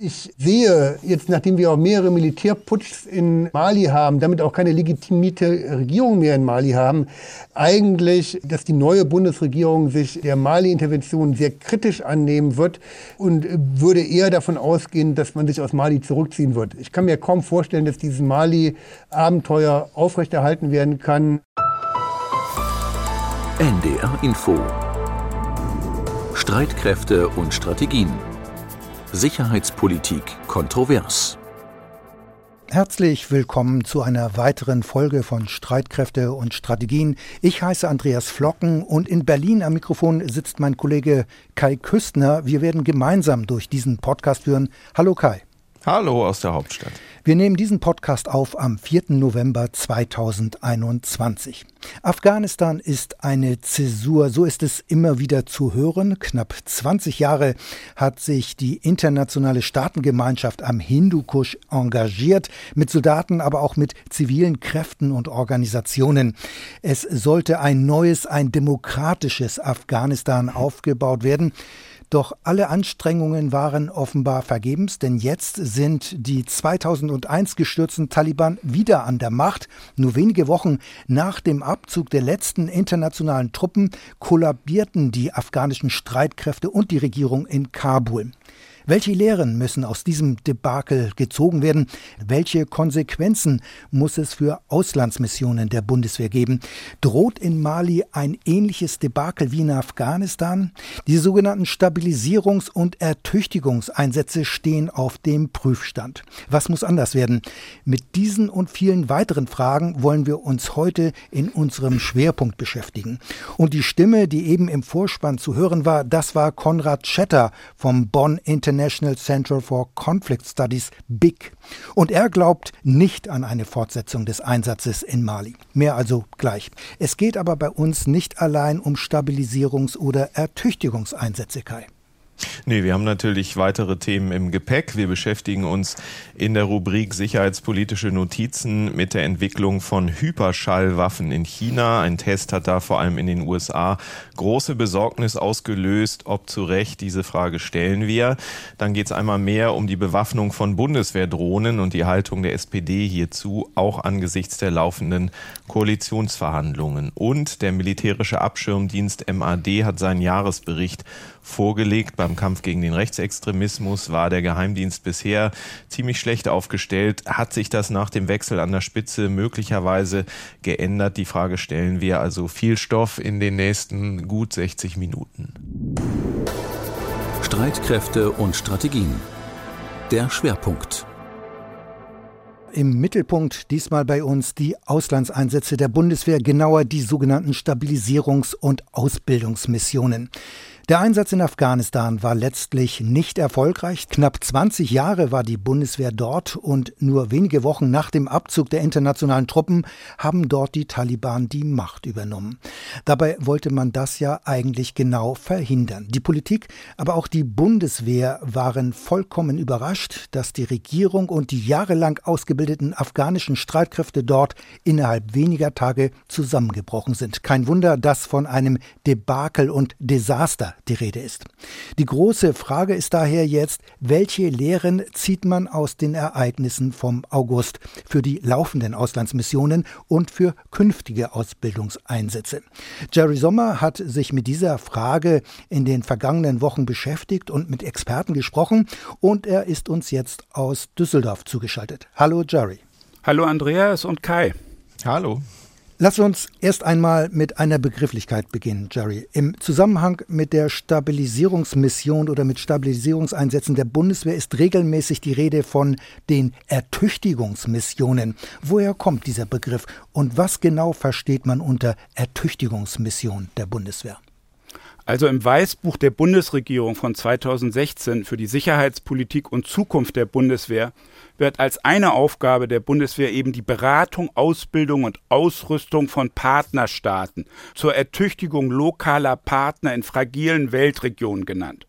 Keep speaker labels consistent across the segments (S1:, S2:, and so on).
S1: Ich sehe jetzt, nachdem wir auch mehrere Militärputschs in Mali haben, damit auch keine legitimierte Regierung mehr in Mali haben, eigentlich, dass die neue Bundesregierung sich der Mali-Intervention sehr kritisch annehmen wird und würde eher davon ausgehen, dass man sich aus Mali zurückziehen wird. Ich kann mir kaum vorstellen, dass dieses Mali-Abenteuer aufrechterhalten werden kann.
S2: NDR Info Streitkräfte und Strategien Sicherheitspolitik kontrovers.
S3: Herzlich willkommen zu einer weiteren Folge von Streitkräfte und Strategien. Ich heiße Andreas Flocken und in Berlin am Mikrofon sitzt mein Kollege Kai Küstner. Wir werden gemeinsam durch diesen Podcast führen. Hallo Kai.
S4: Hallo aus der Hauptstadt.
S3: Wir nehmen diesen Podcast auf am 4. November 2021. Afghanistan ist eine Zäsur, so ist es immer wieder zu hören. Knapp 20 Jahre hat sich die internationale Staatengemeinschaft am Hindukusch engagiert, mit Soldaten, aber auch mit zivilen Kräften und Organisationen. Es sollte ein neues, ein demokratisches Afghanistan aufgebaut werden. Doch alle Anstrengungen waren offenbar vergebens, denn jetzt sind die 2001 gestürzten Taliban wieder an der Macht. Nur wenige Wochen nach dem Abzug der letzten internationalen Truppen kollabierten die afghanischen Streitkräfte und die Regierung in Kabul. Welche Lehren müssen aus diesem Debakel gezogen werden? Welche Konsequenzen muss es für Auslandsmissionen der Bundeswehr geben? Droht in Mali ein ähnliches Debakel wie in Afghanistan? Die sogenannten Stabilisierungs- und Ertüchtigungseinsätze stehen auf dem Prüfstand. Was muss anders werden? Mit diesen und vielen weiteren Fragen wollen wir uns heute in unserem Schwerpunkt beschäftigen. Und die Stimme, die eben im Vorspann zu hören war, das war Konrad Schetter vom Bonn International International Center for Conflict Studies BIC. Und er glaubt nicht an eine Fortsetzung des Einsatzes in Mali. Mehr also gleich. Es geht aber bei uns nicht allein um Stabilisierungs- oder Ertüchtigungseinsätze, Kai.
S4: Nee, wir haben natürlich weitere Themen im Gepäck. Wir beschäftigen uns in der Rubrik Sicherheitspolitische Notizen mit der Entwicklung von Hyperschallwaffen in China. Ein Test hat da vor allem in den USA große Besorgnis ausgelöst. Ob zu Recht, diese Frage stellen wir. Dann geht es einmal mehr um die Bewaffnung von Bundeswehrdrohnen und die Haltung der SPD hierzu, auch angesichts der laufenden Koalitionsverhandlungen. Und der militärische Abschirmdienst MAD hat seinen Jahresbericht vorgelegt. Beim Kampf gegen den Rechtsextremismus war der Geheimdienst bisher ziemlich schlecht aufgestellt. Hat sich das nach dem Wechsel an der Spitze möglicherweise geändert? Die Frage stellen wir. Also viel Stoff in den nächsten gut 60 Minuten.
S2: Streitkräfte und Strategien. Der Schwerpunkt.
S3: Im Mittelpunkt diesmal bei uns die Auslandseinsätze der Bundeswehr, genauer die sogenannten Stabilisierungs- und Ausbildungsmissionen. Der Einsatz in Afghanistan war letztlich nicht erfolgreich. Knapp 20 Jahre war die Bundeswehr dort und nur wenige Wochen nach dem Abzug der internationalen Truppen haben dort die Taliban die Macht übernommen. Dabei wollte man das ja eigentlich genau verhindern. Die Politik, aber auch die Bundeswehr waren vollkommen überrascht, dass die Regierung und die jahrelang ausgebildeten afghanischen Streitkräfte dort innerhalb weniger Tage zusammengebrochen sind. Kein Wunder, dass von einem Debakel und Desaster die Rede ist. Die große Frage ist daher jetzt, welche Lehren zieht man aus den Ereignissen vom August für die laufenden Auslandsmissionen und für künftige Ausbildungseinsätze? Jerry Sommer hat sich mit dieser Frage in den vergangenen Wochen beschäftigt und mit Experten gesprochen und er ist uns jetzt aus Düsseldorf zugeschaltet. Hallo Jerry.
S5: Hallo Andreas und Kai.
S4: Hallo.
S3: Lass uns erst einmal mit einer Begrifflichkeit beginnen, Jerry. Im Zusammenhang mit der Stabilisierungsmission oder mit Stabilisierungseinsätzen der Bundeswehr ist regelmäßig die Rede von den Ertüchtigungsmissionen. Woher kommt dieser Begriff und was genau versteht man unter Ertüchtigungsmission der Bundeswehr?
S5: Also im Weißbuch der Bundesregierung von 2016 für die Sicherheitspolitik und Zukunft der Bundeswehr wird als eine Aufgabe der Bundeswehr eben die Beratung, Ausbildung und Ausrüstung von Partnerstaaten zur Ertüchtigung lokaler Partner in fragilen Weltregionen genannt.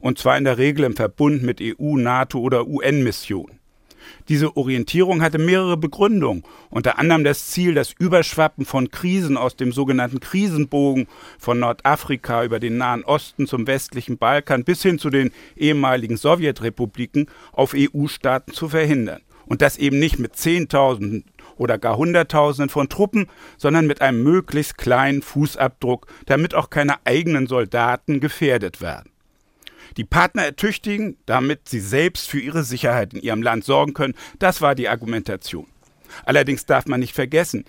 S5: Und zwar in der Regel im Verbund mit EU, NATO oder UN-Missionen. Diese Orientierung hatte mehrere Begründungen, unter anderem das Ziel, das Überschwappen von Krisen aus dem sogenannten Krisenbogen von Nordafrika über den Nahen Osten zum westlichen Balkan bis hin zu den ehemaligen Sowjetrepubliken auf EU-Staaten zu verhindern. Und das eben nicht mit Zehntausenden oder gar Hunderttausenden von Truppen, sondern mit einem möglichst kleinen Fußabdruck, damit auch keine eigenen Soldaten gefährdet werden die Partner ertüchtigen, damit sie selbst für ihre Sicherheit in ihrem Land sorgen können. Das war die Argumentation. Allerdings darf man nicht vergessen,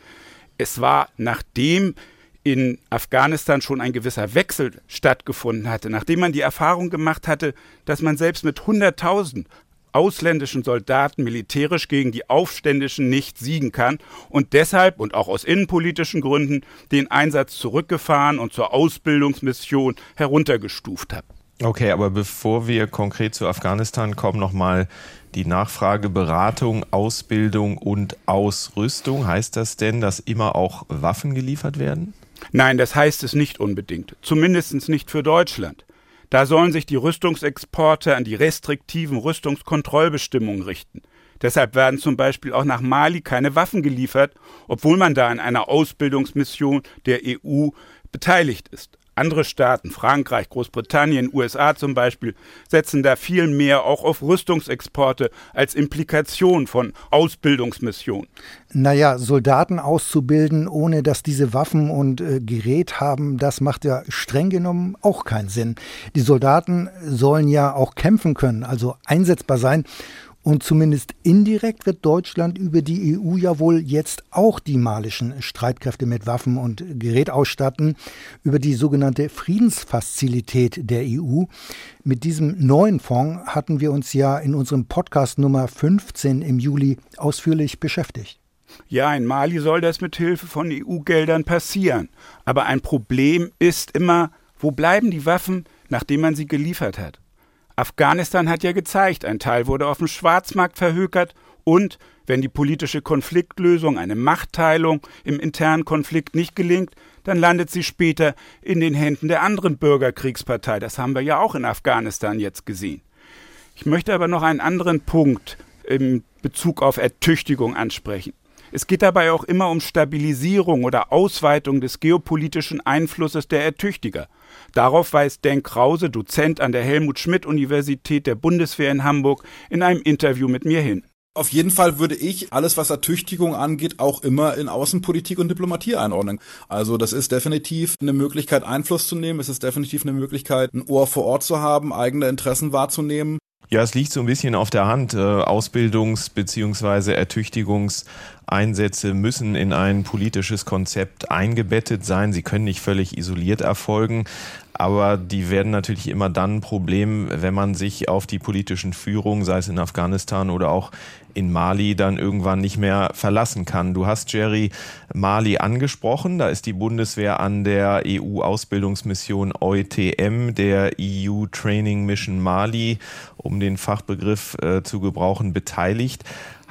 S5: es war nachdem in Afghanistan schon ein gewisser Wechsel stattgefunden hatte, nachdem man die Erfahrung gemacht hatte, dass man selbst mit 100.000 ausländischen Soldaten militärisch gegen die Aufständischen nicht siegen kann und deshalb und auch aus innenpolitischen Gründen den Einsatz zurückgefahren und zur Ausbildungsmission heruntergestuft hat.
S4: Okay, aber bevor wir konkret zu Afghanistan kommen, nochmal die Nachfrage Beratung, Ausbildung und Ausrüstung. Heißt das denn, dass immer auch Waffen geliefert werden?
S5: Nein, das heißt es nicht unbedingt. Zumindest nicht für Deutschland. Da sollen sich die Rüstungsexporte an die restriktiven Rüstungskontrollbestimmungen richten. Deshalb werden zum Beispiel auch nach Mali keine Waffen geliefert, obwohl man da in einer Ausbildungsmission der EU beteiligt ist. Andere Staaten, Frankreich, Großbritannien, USA zum Beispiel, setzen da viel mehr auch auf Rüstungsexporte als Implikation von Ausbildungsmissionen.
S3: Naja, Soldaten auszubilden, ohne dass diese Waffen und äh, Gerät haben, das macht ja streng genommen auch keinen Sinn. Die Soldaten sollen ja auch kämpfen können, also einsetzbar sein. Und zumindest indirekt wird Deutschland über die EU ja wohl jetzt auch die malischen Streitkräfte mit Waffen und Gerät ausstatten, über die sogenannte Friedensfazilität der EU. Mit diesem neuen Fonds hatten wir uns ja in unserem Podcast Nummer 15 im Juli ausführlich beschäftigt.
S5: Ja, in Mali soll das mit Hilfe von EU-Geldern passieren. Aber ein Problem ist immer, wo bleiben die Waffen, nachdem man sie geliefert hat? Afghanistan hat ja gezeigt, ein Teil wurde auf dem Schwarzmarkt verhökert und, wenn die politische Konfliktlösung, eine Machtteilung im internen Konflikt nicht gelingt, dann landet sie später in den Händen der anderen Bürgerkriegspartei. Das haben wir ja auch in Afghanistan jetzt gesehen. Ich möchte aber noch einen anderen Punkt im Bezug auf Ertüchtigung ansprechen. Es geht dabei auch immer um Stabilisierung oder Ausweitung des geopolitischen Einflusses der Ertüchtiger. Darauf weist Dan Krause, Dozent an der Helmut Schmidt Universität der Bundeswehr in Hamburg, in einem Interview mit mir hin.
S6: Auf jeden Fall würde ich alles, was Ertüchtigung angeht, auch immer in Außenpolitik und Diplomatie einordnen. Also das ist definitiv eine Möglichkeit, Einfluss zu nehmen. Es ist definitiv eine Möglichkeit, ein Ohr vor Ort zu haben, eigene Interessen wahrzunehmen.
S4: Ja, es liegt so ein bisschen auf der Hand. Äh, Ausbildungs- bzw. Ertüchtigungseinsätze müssen in ein politisches Konzept eingebettet sein. Sie können nicht völlig isoliert erfolgen. Aber die werden natürlich immer dann ein Problem, wenn man sich auf die politischen Führungen, sei es in Afghanistan oder auch in Mali, dann irgendwann nicht mehr verlassen kann. Du hast Jerry Mali angesprochen. Da ist die Bundeswehr an der EU-Ausbildungsmission EUTM, der EU Training Mission Mali, um den Fachbegriff äh, zu gebrauchen, beteiligt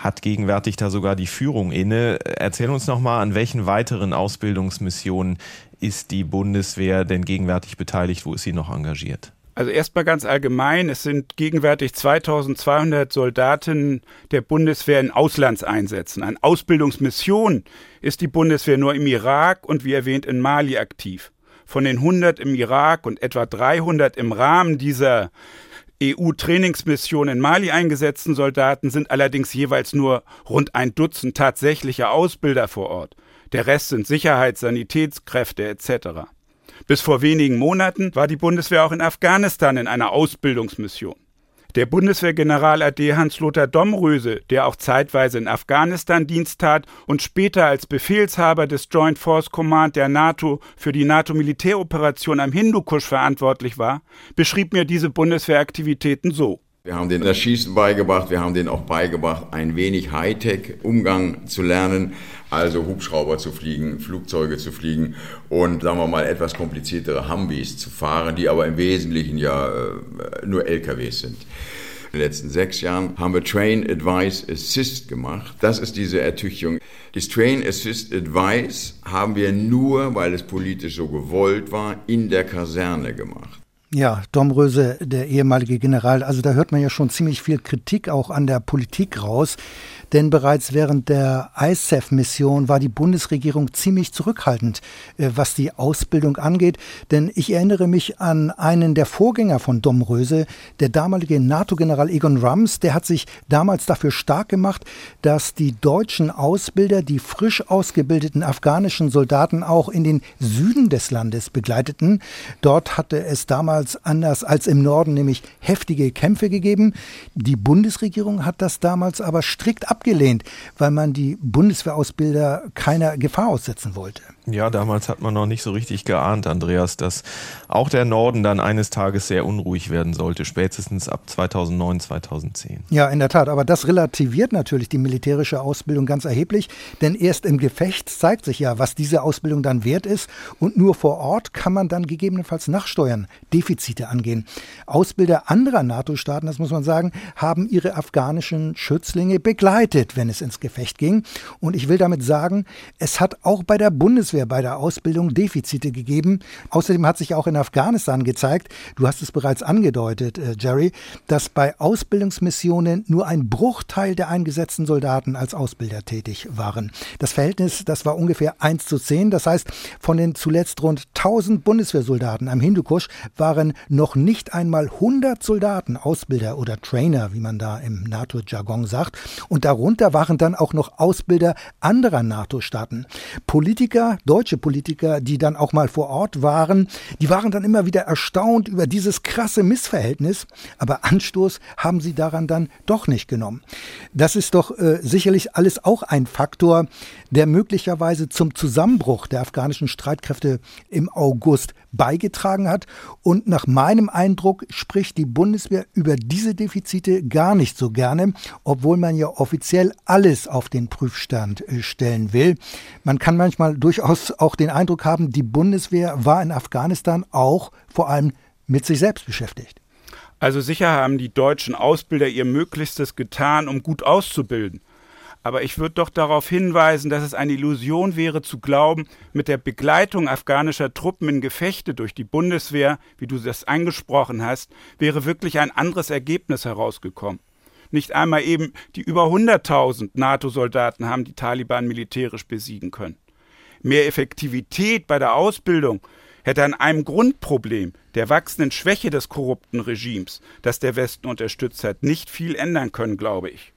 S4: hat gegenwärtig da sogar die Führung inne. Erzähl uns noch mal, an welchen weiteren Ausbildungsmissionen ist die Bundeswehr denn gegenwärtig beteiligt? Wo ist sie noch engagiert?
S5: Also erstmal ganz allgemein, es sind gegenwärtig 2200 Soldatinnen der Bundeswehr in Auslandseinsätzen. An Ausbildungsmissionen ist die Bundeswehr nur im Irak und wie erwähnt in Mali aktiv. Von den 100 im Irak und etwa 300 im Rahmen dieser EU-Trainingsmission in Mali eingesetzten Soldaten sind allerdings jeweils nur rund ein Dutzend tatsächliche Ausbilder vor Ort. Der Rest sind Sicherheits-, Sanitätskräfte etc. Bis vor wenigen Monaten war die Bundeswehr auch in Afghanistan in einer Ausbildungsmission. Der Bundeswehrgeneral AD Hans-Lothar Domröse, der auch zeitweise in Afghanistan Dienst tat und später als Befehlshaber des Joint Force Command der NATO für die NATO-Militäroperation am Hindukusch verantwortlich war, beschrieb mir diese Bundeswehraktivitäten so.
S7: Wir haben denen das Schießen beigebracht, wir haben denen auch beigebracht, ein wenig Hightech-Umgang zu lernen, also Hubschrauber zu fliegen, Flugzeuge zu fliegen und sagen wir mal etwas kompliziertere Humvees zu fahren, die aber im Wesentlichen ja äh, nur LKWs sind. In den letzten sechs Jahren haben wir Train Advice Assist gemacht. Das ist diese Ertüchtigung. Das Train Assist Advice haben wir nur, weil es politisch so gewollt war, in der Kaserne gemacht.
S3: Ja, Domröse, der ehemalige General, also da hört man ja schon ziemlich viel Kritik auch an der Politik raus, denn bereits während der ISAF-Mission war die Bundesregierung ziemlich zurückhaltend, äh, was die Ausbildung angeht, denn ich erinnere mich an einen der Vorgänger von Domröse, der damalige NATO-General Egon Rams, der hat sich damals dafür stark gemacht, dass die deutschen Ausbilder die frisch ausgebildeten afghanischen Soldaten auch in den Süden des Landes begleiteten. Dort hatte es damals anders als im Norden, nämlich heftige Kämpfe gegeben. Die Bundesregierung hat das damals aber strikt abgelehnt, weil man die Bundeswehrausbilder keiner Gefahr aussetzen wollte.
S4: Ja, damals hat man noch nicht so richtig geahnt, Andreas, dass auch der Norden dann eines Tages sehr unruhig werden sollte, spätestens ab 2009, 2010.
S3: Ja, in der Tat. Aber das relativiert natürlich die militärische Ausbildung ganz erheblich, denn erst im Gefecht zeigt sich ja, was diese Ausbildung dann wert ist und nur vor Ort kann man dann gegebenenfalls nachsteuern, Defizite angehen. Ausbilder anderer NATO-Staaten, das muss man sagen, haben ihre afghanischen Schützlinge begleitet, wenn es ins Gefecht ging. Und ich will damit sagen, es hat auch bei der Bundeswehr Bundeswehr bei der Ausbildung Defizite gegeben. Außerdem hat sich auch in Afghanistan gezeigt, du hast es bereits angedeutet, äh, Jerry, dass bei Ausbildungsmissionen nur ein Bruchteil der eingesetzten Soldaten als Ausbilder tätig waren. Das Verhältnis, das war ungefähr 1 zu 10. Das heißt, von den zuletzt rund 1000 Bundeswehrsoldaten am Hindukusch waren noch nicht einmal 100 Soldaten Ausbilder oder Trainer, wie man da im NATO-Jargon sagt. Und darunter waren dann auch noch Ausbilder anderer NATO-Staaten. Politiker, deutsche Politiker, die dann auch mal vor Ort waren, die waren dann immer wieder erstaunt über dieses krasse Missverhältnis, aber Anstoß haben sie daran dann doch nicht genommen. Das ist doch äh, sicherlich alles auch ein Faktor, der möglicherweise zum Zusammenbruch der afghanischen Streitkräfte im August beigetragen hat. Und nach meinem Eindruck spricht die Bundeswehr über diese Defizite gar nicht so gerne, obwohl man ja offiziell alles auf den Prüfstand äh, stellen will. Man kann manchmal durchaus auch den Eindruck haben, die Bundeswehr war in Afghanistan auch vor allem mit sich selbst beschäftigt.
S5: Also sicher haben die deutschen Ausbilder ihr Möglichstes getan, um gut auszubilden. Aber ich würde doch darauf hinweisen, dass es eine Illusion wäre zu glauben, mit der Begleitung afghanischer Truppen in Gefechte durch die Bundeswehr, wie du das angesprochen hast, wäre wirklich ein anderes Ergebnis herausgekommen. Nicht einmal eben die über 100.000 NATO-Soldaten haben die Taliban militärisch besiegen können. Mehr Effektivität bei der Ausbildung hätte an einem Grundproblem, der wachsenden Schwäche des korrupten Regimes, das der Westen unterstützt hat, nicht viel ändern können, glaube ich.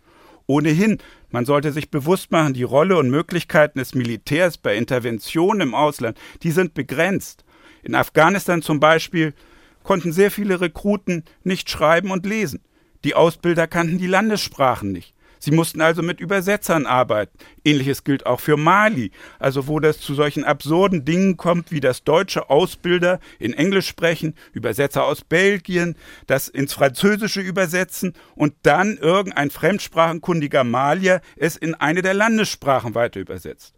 S5: Ohnehin, man sollte sich bewusst machen, die Rolle und Möglichkeiten des Militärs bei Interventionen im Ausland, die sind begrenzt. In Afghanistan zum Beispiel konnten sehr viele Rekruten nicht schreiben und lesen. Die Ausbilder kannten die Landessprachen nicht. Sie mussten also mit Übersetzern arbeiten. Ähnliches gilt auch für Mali, also wo das zu solchen absurden Dingen kommt, wie das deutsche Ausbilder in Englisch sprechen, Übersetzer aus Belgien, das ins Französische übersetzen und dann irgendein fremdsprachenkundiger Malier es in eine der Landessprachen weiter übersetzt.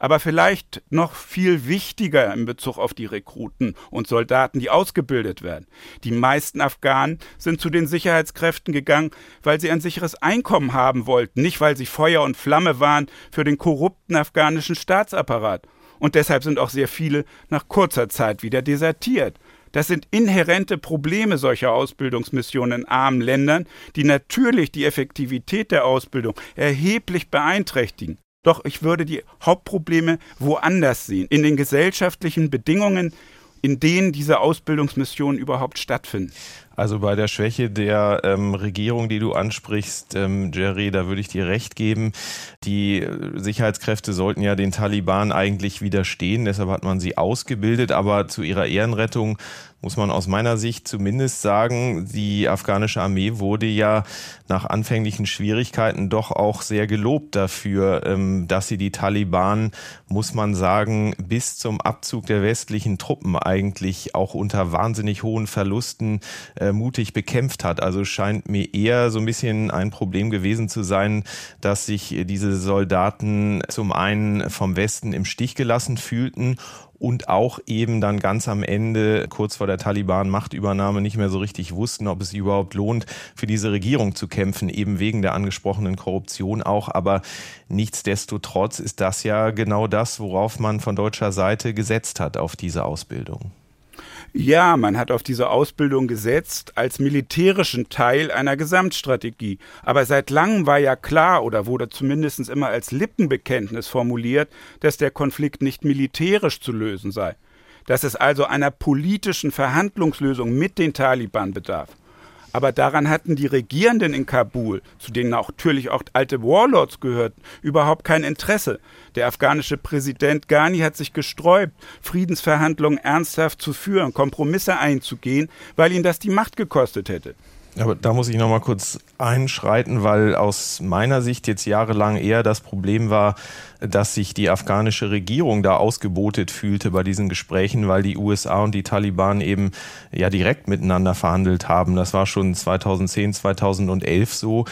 S5: Aber vielleicht noch viel wichtiger in Bezug auf die Rekruten und Soldaten, die ausgebildet werden. Die meisten Afghanen sind zu den Sicherheitskräften gegangen, weil sie ein sicheres Einkommen haben wollten, nicht weil sie Feuer und Flamme waren für den korrupten afghanischen Staatsapparat. Und deshalb sind auch sehr viele nach kurzer Zeit wieder desertiert. Das sind inhärente Probleme solcher Ausbildungsmissionen in armen Ländern, die natürlich die Effektivität der Ausbildung erheblich beeinträchtigen. Doch ich würde die Hauptprobleme woanders sehen, in den gesellschaftlichen Bedingungen, in denen diese Ausbildungsmissionen überhaupt stattfinden.
S4: Also bei der Schwäche der ähm, Regierung, die du ansprichst, ähm, Jerry, da würde ich dir recht geben. Die äh, Sicherheitskräfte sollten ja den Taliban eigentlich widerstehen, deshalb hat man sie ausgebildet, aber zu ihrer Ehrenrettung muss man aus meiner Sicht zumindest sagen, die afghanische Armee wurde ja nach anfänglichen Schwierigkeiten doch auch sehr gelobt dafür, ähm, dass sie die Taliban, muss man sagen, bis zum Abzug der westlichen Truppen eigentlich auch unter wahnsinnig hohen Verlusten äh, mutig bekämpft hat. Also scheint mir eher so ein bisschen ein Problem gewesen zu sein, dass sich diese Soldaten zum einen vom Westen im Stich gelassen fühlten und auch eben dann ganz am Ende, kurz vor der Taliban-Machtübernahme, nicht mehr so richtig wussten, ob es überhaupt lohnt, für diese Regierung zu kämpfen, eben wegen der angesprochenen Korruption auch. Aber nichtsdestotrotz ist das ja genau das, worauf man von deutscher Seite gesetzt hat, auf diese Ausbildung.
S5: Ja, man hat auf diese Ausbildung gesetzt als militärischen Teil einer Gesamtstrategie. Aber seit langem war ja klar oder wurde zumindest immer als Lippenbekenntnis formuliert, dass der Konflikt nicht militärisch zu lösen sei. Dass es also einer politischen Verhandlungslösung mit den Taliban bedarf. Aber daran hatten die Regierenden in Kabul, zu denen auch natürlich auch alte Warlords gehörten, überhaupt kein Interesse. Der afghanische Präsident Ghani hat sich gesträubt, Friedensverhandlungen ernsthaft zu führen, Kompromisse einzugehen, weil ihn das die Macht gekostet hätte.
S4: Aber da muss ich noch mal kurz einschreiten, weil aus meiner Sicht jetzt jahrelang eher das Problem war, dass sich die afghanische Regierung da ausgebotet fühlte bei diesen Gesprächen, weil die USA und die Taliban eben ja direkt miteinander verhandelt haben. Das war schon 2010, 2011 so.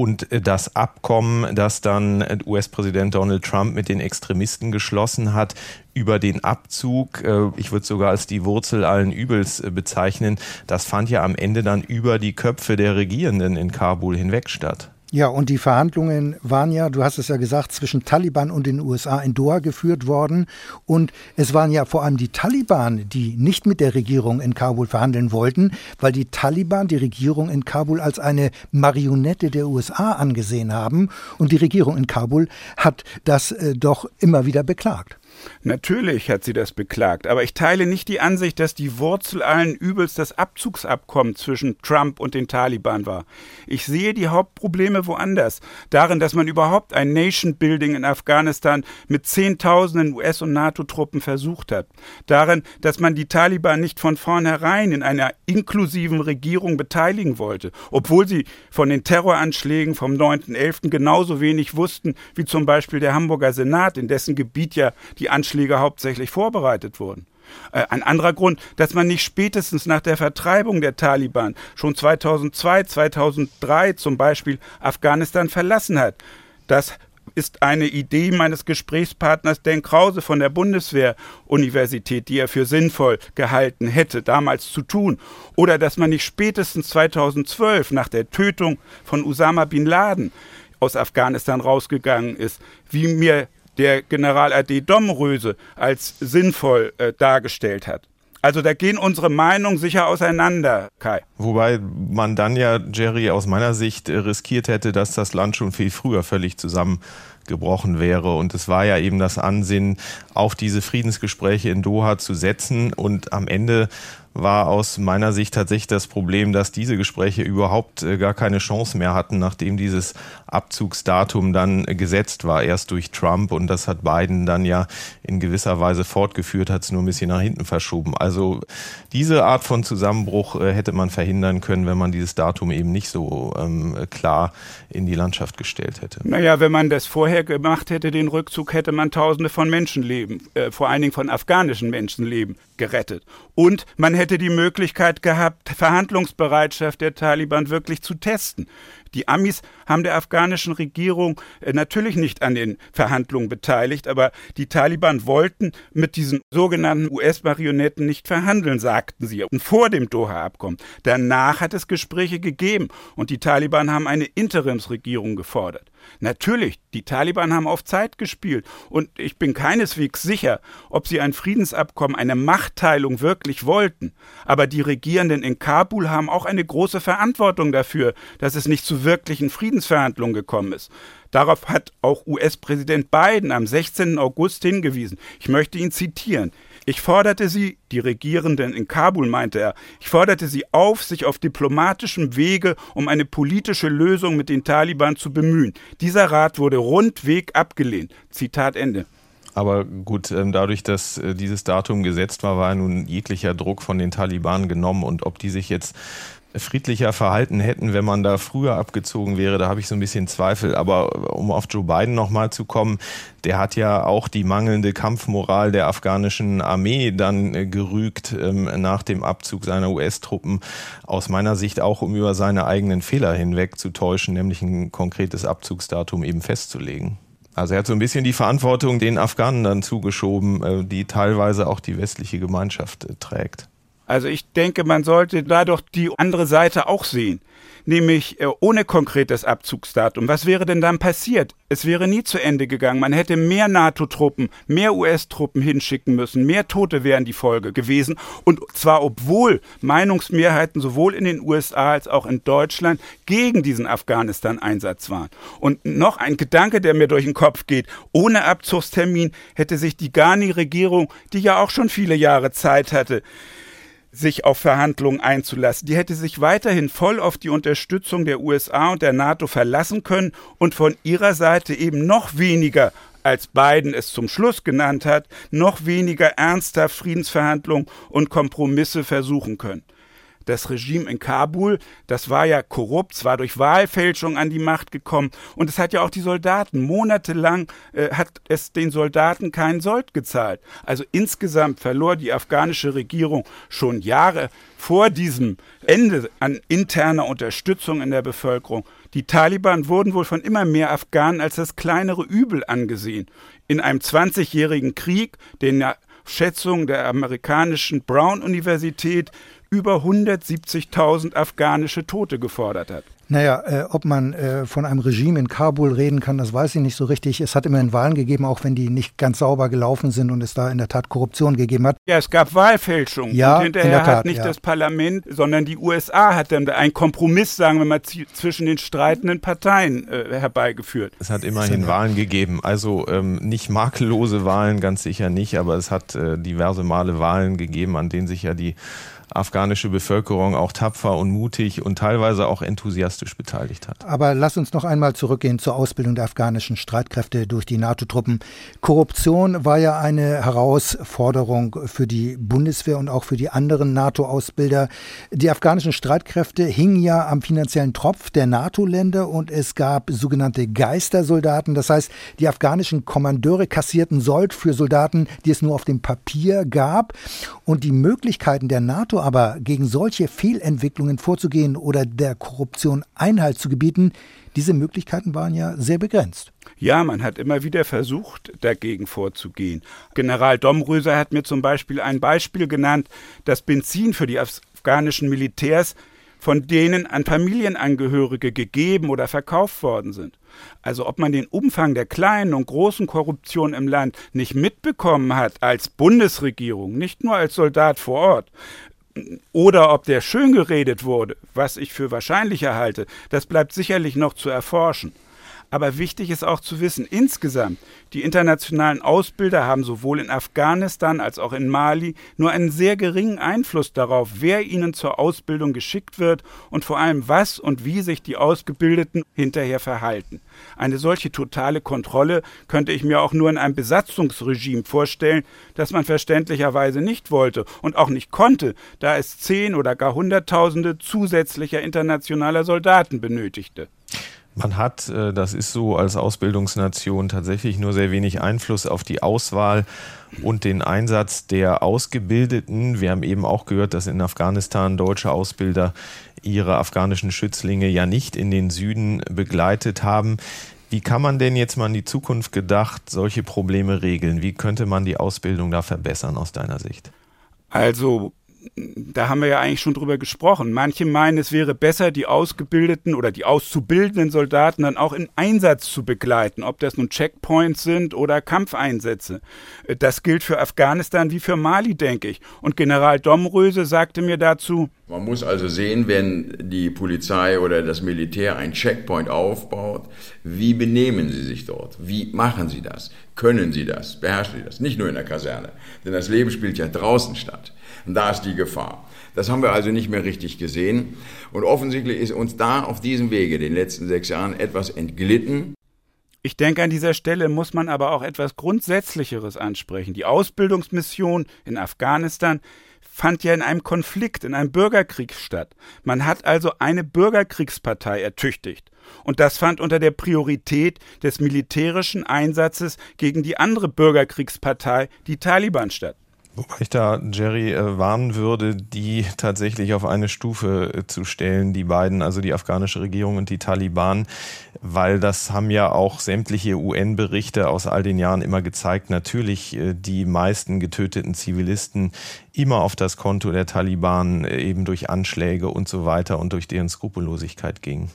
S4: Und äh, das Abkommen, das dann äh, US-Präsident Donald Trump mit den Extremisten geschlossen hat, über den Abzug, äh, ich würde sogar als die Wurzel allen Übels bezeichnen, das fand ja am Ende dann über die Köpfe der Regierenden in Kabul hinweg statt.
S3: Ja, und die Verhandlungen waren ja, du hast es ja gesagt, zwischen Taliban und den USA in Doha geführt worden. Und es waren ja vor allem die Taliban, die nicht mit der Regierung in Kabul verhandeln wollten, weil die Taliban die Regierung in Kabul als eine Marionette der USA angesehen haben. Und die Regierung in Kabul hat das äh, doch immer wieder beklagt.
S5: Natürlich hat sie das beklagt, aber ich teile nicht die Ansicht, dass die Wurzel allen Übels das Abzugsabkommen zwischen Trump und den Taliban war. Ich sehe die Hauptprobleme woanders. Darin, dass man überhaupt ein Nation-Building in Afghanistan mit Zehntausenden US- und NATO-Truppen versucht hat. Darin, dass man die Taliban nicht von vornherein in einer inklusiven Regierung beteiligen wollte, obwohl sie von den Terroranschlägen vom 9.11. genauso wenig wussten wie zum Beispiel der Hamburger Senat, in dessen Gebiet ja die Anschläge hauptsächlich vorbereitet wurden. Äh, ein anderer Grund, dass man nicht spätestens nach der Vertreibung der Taliban schon 2002, 2003 zum Beispiel Afghanistan verlassen hat. Das ist eine Idee meines Gesprächspartners Dan Krause von der Bundeswehr-Universität, die er für sinnvoll gehalten hätte, damals zu tun. Oder dass man nicht spätestens 2012 nach der Tötung von Osama bin Laden aus Afghanistan rausgegangen ist, wie mir der General AD Domröse als sinnvoll äh, dargestellt hat. Also da gehen unsere Meinungen sicher auseinander, Kai.
S4: Wobei man dann ja, Jerry, aus meiner Sicht äh, riskiert hätte, dass das Land schon viel früher völlig zusammengebrochen wäre. Und es war ja eben das Ansinnen, auf diese Friedensgespräche in Doha zu setzen. Und am Ende war aus meiner Sicht tatsächlich das Problem, dass diese Gespräche überhaupt äh, gar keine Chance mehr hatten, nachdem dieses Abzugsdatum dann gesetzt war, erst durch Trump. Und das hat Biden dann ja in gewisser Weise fortgeführt, hat es nur ein bisschen nach hinten verschoben. Also diese Art von Zusammenbruch äh, hätte man verhindern können, wenn man dieses Datum eben nicht so ähm, klar in die Landschaft gestellt hätte.
S5: Naja, wenn man das vorher gemacht hätte, den Rückzug, hätte man Tausende von Menschenleben, äh, vor allen Dingen von afghanischen Menschenleben gerettet. Und man hätte die Möglichkeit gehabt, Verhandlungsbereitschaft der Taliban wirklich zu testen. Die Amis haben der afghanischen Regierung äh, natürlich nicht an den Verhandlungen beteiligt, aber die Taliban wollten mit diesen sogenannten US-Marionetten nicht verhandeln, sagten sie. Und vor dem Doha-Abkommen. Danach hat es Gespräche gegeben und die Taliban haben eine Interimsregierung gefordert. Natürlich, die Taliban haben auf Zeit gespielt und ich bin keineswegs sicher, ob sie ein Friedensabkommen, eine Machtteilung wirklich wollten. Aber die Regierenden in Kabul haben auch eine große Verantwortung dafür, dass es nicht zu wirklichen Friedensverhandlungen gekommen ist. Darauf hat auch US-Präsident Biden am 16. August hingewiesen. Ich möchte ihn zitieren. Ich forderte sie, die Regierenden in Kabul meinte er, ich forderte sie auf, sich auf diplomatischem Wege um eine politische Lösung mit den Taliban zu bemühen. Dieser Rat wurde rundweg abgelehnt. Zitat Ende.
S4: Aber gut, ähm, dadurch, dass äh, dieses Datum gesetzt war, war nun jeglicher Druck von den Taliban genommen. Und ob die sich jetzt friedlicher verhalten hätten, wenn man da früher abgezogen wäre, da habe ich so ein bisschen Zweifel. Aber um auf Joe Biden nochmal zu kommen, der hat ja auch die mangelnde Kampfmoral der afghanischen Armee dann äh, gerügt ähm, nach dem Abzug seiner US-Truppen. Aus meiner Sicht auch, um über seine eigenen Fehler hinweg zu täuschen, nämlich ein konkretes Abzugsdatum eben festzulegen. Also er hat so ein bisschen die Verantwortung den Afghanen dann zugeschoben, äh, die teilweise auch die westliche Gemeinschaft äh, trägt.
S5: Also ich denke, man sollte da doch die andere Seite auch sehen nämlich äh, ohne konkretes Abzugsdatum. Was wäre denn dann passiert? Es wäre nie zu Ende gegangen. Man hätte mehr NATO-Truppen, mehr US-Truppen hinschicken müssen. Mehr Tote wären die Folge gewesen. Und zwar obwohl Meinungsmehrheiten sowohl in den USA als auch in Deutschland gegen diesen Afghanistan-Einsatz waren. Und noch ein Gedanke, der mir durch den Kopf geht. Ohne Abzugstermin hätte sich die Ghani-Regierung, die ja auch schon viele Jahre Zeit hatte, sich auf Verhandlungen einzulassen. Die hätte sich weiterhin voll auf die Unterstützung der USA und der NATO verlassen können und von ihrer Seite eben noch weniger als Biden es zum Schluss genannt hat, noch weniger ernsthaft Friedensverhandlungen und Kompromisse versuchen können das Regime in Kabul, das war ja korrupt, war durch Wahlfälschung an die Macht gekommen und es hat ja auch die Soldaten, monatelang äh, hat es den Soldaten keinen Sold gezahlt. Also insgesamt verlor die afghanische Regierung schon Jahre vor diesem Ende an interner Unterstützung in der Bevölkerung. Die Taliban wurden wohl von immer mehr Afghanen als das kleinere Übel angesehen. In einem 20-jährigen Krieg, den Schätzungen der amerikanischen Brown-Universität über 170.000 afghanische Tote gefordert hat.
S3: Naja, äh, ob man äh, von einem Regime in Kabul reden kann, das weiß ich nicht so richtig. Es hat immerhin Wahlen gegeben, auch wenn die nicht ganz sauber gelaufen sind und es da in der Tat Korruption gegeben hat.
S5: Ja, es gab Wahlfälschung.
S3: Ja,
S5: und hinterher
S3: in der Tat,
S5: hat nicht
S3: ja.
S5: das Parlament, sondern die USA hat dann einen Kompromiss, sagen wir mal, zwischen den streitenden Parteien äh, herbeigeführt.
S4: Es hat immerhin Wahlen gegeben. Also ähm, nicht makellose Wahlen, ganz sicher nicht, aber es hat äh, diverse Male Wahlen gegeben, an denen sich ja die afghanische Bevölkerung auch tapfer und mutig und teilweise auch enthusiastisch beteiligt hat.
S3: Aber lass uns noch einmal zurückgehen zur Ausbildung der afghanischen Streitkräfte durch die NATO-Truppen. Korruption war ja eine Herausforderung für die Bundeswehr und auch für die anderen NATO-Ausbilder. Die afghanischen Streitkräfte hingen ja am finanziellen Tropf der NATO-Länder und es gab sogenannte Geistersoldaten. Das heißt, die afghanischen Kommandeure kassierten Sold für Soldaten, die es nur auf dem Papier gab. Und die Möglichkeiten der NATO aber gegen solche Fehlentwicklungen vorzugehen oder der Korruption Einhalt zu gebieten, diese Möglichkeiten waren ja sehr begrenzt.
S5: Ja, man hat immer wieder versucht, dagegen vorzugehen. General Domröser hat mir zum Beispiel ein Beispiel genannt, dass Benzin für die afghanischen Militärs von denen an Familienangehörige gegeben oder verkauft worden sind. Also ob man den Umfang der kleinen und großen Korruption im Land nicht mitbekommen hat als Bundesregierung, nicht nur als Soldat vor Ort, oder ob der schön geredet wurde, was ich für wahrscheinlicher halte, das bleibt sicherlich noch zu erforschen. Aber wichtig ist auch zu wissen, insgesamt, die internationalen Ausbilder haben sowohl in Afghanistan als auch in Mali nur einen sehr geringen Einfluss darauf, wer ihnen zur Ausbildung geschickt wird und vor allem was und wie sich die Ausgebildeten hinterher verhalten. Eine solche totale Kontrolle könnte ich mir auch nur in einem Besatzungsregime vorstellen, das man verständlicherweise nicht wollte und auch nicht konnte, da es zehn oder gar Hunderttausende zusätzlicher internationaler Soldaten benötigte.
S4: Man hat, äh, das ist so als Ausbildungsnation tatsächlich nur sehr wenig Einfluss auf die Auswahl und den Einsatz der Ausgebildeten. Wir haben eben auch gehört, dass in Afghanistan deutsche Ausbilder ihre afghanischen Schützlinge ja nicht in den Süden begleitet haben. Wie kann man denn jetzt mal in die Zukunft gedacht solche Probleme regeln? Wie könnte man die Ausbildung da verbessern aus deiner Sicht?
S5: Also da haben wir ja eigentlich schon drüber gesprochen. Manche meinen, es wäre besser, die ausgebildeten oder die auszubildenden Soldaten dann auch in Einsatz zu begleiten, ob das nun Checkpoints sind oder Kampfeinsätze. Das gilt für Afghanistan wie für Mali, denke ich. Und General Domröse sagte mir dazu,
S7: man muss also sehen, wenn die Polizei oder das Militär ein Checkpoint aufbaut, wie benehmen sie sich dort? Wie machen sie das? Können sie das? Beherrschen sie das? Nicht nur in der Kaserne, denn das Leben spielt ja draußen statt. Da ist die Gefahr. Das haben wir also nicht mehr richtig gesehen. Und offensichtlich ist uns da auf diesem Wege, den letzten sechs Jahren, etwas entglitten.
S5: Ich denke, an dieser Stelle muss man aber auch etwas Grundsätzlicheres ansprechen. Die Ausbildungsmission in Afghanistan fand ja in einem Konflikt, in einem Bürgerkrieg statt. Man hat also eine Bürgerkriegspartei ertüchtigt. Und das fand unter der Priorität des militärischen Einsatzes gegen die andere Bürgerkriegspartei, die Taliban, statt.
S4: Wobei ich da Jerry äh, warnen würde, die tatsächlich auf eine Stufe äh, zu stellen, die beiden, also die afghanische Regierung und die Taliban, weil das haben ja auch sämtliche UN-Berichte aus all den Jahren immer gezeigt, natürlich äh, die meisten getöteten Zivilisten immer auf das Konto der Taliban eben durch Anschläge und so weiter und durch deren Skrupellosigkeit gingen.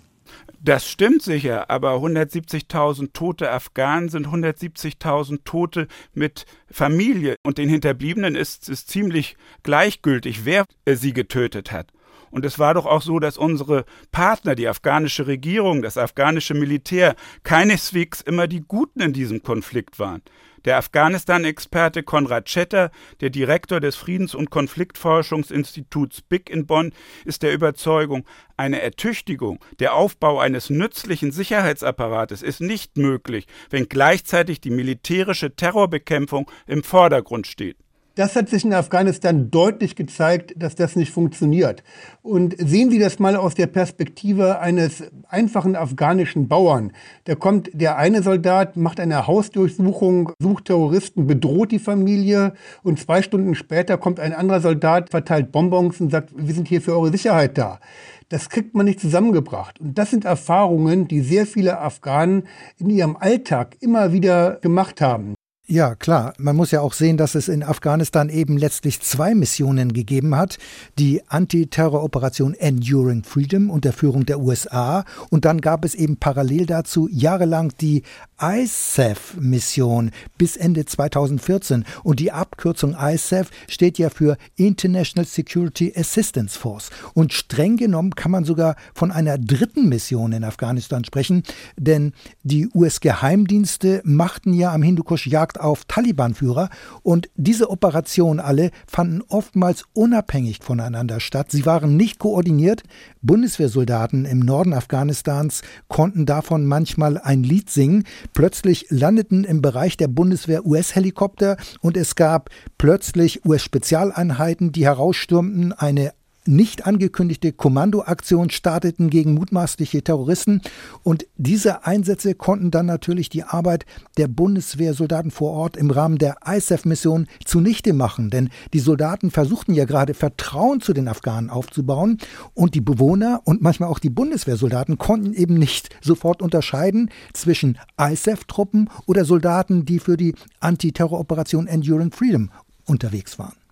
S5: Das stimmt sicher, aber 170.000 tote Afghanen sind 170.000 Tote mit Familie und den Hinterbliebenen ist es ziemlich gleichgültig, wer sie getötet hat. Und es war doch auch so, dass unsere Partner, die afghanische Regierung, das afghanische Militär, keineswegs immer die Guten in diesem Konflikt waren. Der Afghanistan-Experte Konrad Schetter, der Direktor des Friedens- und Konfliktforschungsinstituts BIC in Bonn, ist der Überzeugung, eine Ertüchtigung, der Aufbau eines nützlichen Sicherheitsapparates ist nicht möglich, wenn gleichzeitig die militärische Terrorbekämpfung im Vordergrund steht.
S1: Das hat sich in Afghanistan deutlich gezeigt, dass das nicht funktioniert. Und sehen Sie das mal aus der Perspektive eines einfachen afghanischen Bauern. Da kommt der eine Soldat, macht eine Hausdurchsuchung, sucht Terroristen, bedroht die Familie und zwei Stunden später kommt ein anderer Soldat, verteilt Bonbons und sagt, wir sind hier für eure Sicherheit da. Das kriegt man nicht zusammengebracht. Und das sind Erfahrungen, die sehr viele Afghanen in ihrem Alltag immer wieder gemacht haben.
S3: Ja, klar. Man muss ja auch sehen, dass es in Afghanistan eben letztlich zwei Missionen gegeben hat. Die Antiterroroperation Enduring Freedom unter Führung der USA. Und dann gab es eben parallel dazu jahrelang die ISAF-Mission bis Ende 2014. Und die Abkürzung ISAF steht ja für International Security Assistance Force. Und streng genommen kann man sogar von einer dritten Mission in Afghanistan sprechen. Denn die US-Geheimdienste machten ja am Hindukusch Jagd Jagd auf Taliban-Führer und diese Operationen alle fanden oftmals unabhängig voneinander statt. Sie waren nicht koordiniert. Bundeswehrsoldaten im Norden Afghanistans konnten davon manchmal ein Lied singen. Plötzlich landeten im Bereich der Bundeswehr US-Helikopter und es gab plötzlich US-Spezialeinheiten, die herausstürmten, eine nicht angekündigte Kommandoaktion starteten gegen mutmaßliche Terroristen. Und diese Einsätze konnten dann natürlich die Arbeit der Bundeswehrsoldaten vor Ort im Rahmen der ISAF-Mission zunichte machen. Denn die Soldaten versuchten ja gerade Vertrauen zu den Afghanen aufzubauen. Und die Bewohner und manchmal auch die Bundeswehrsoldaten konnten eben nicht sofort unterscheiden zwischen ISAF-Truppen oder Soldaten, die für die Antiterroroperation Enduring Freedom unterwegs waren.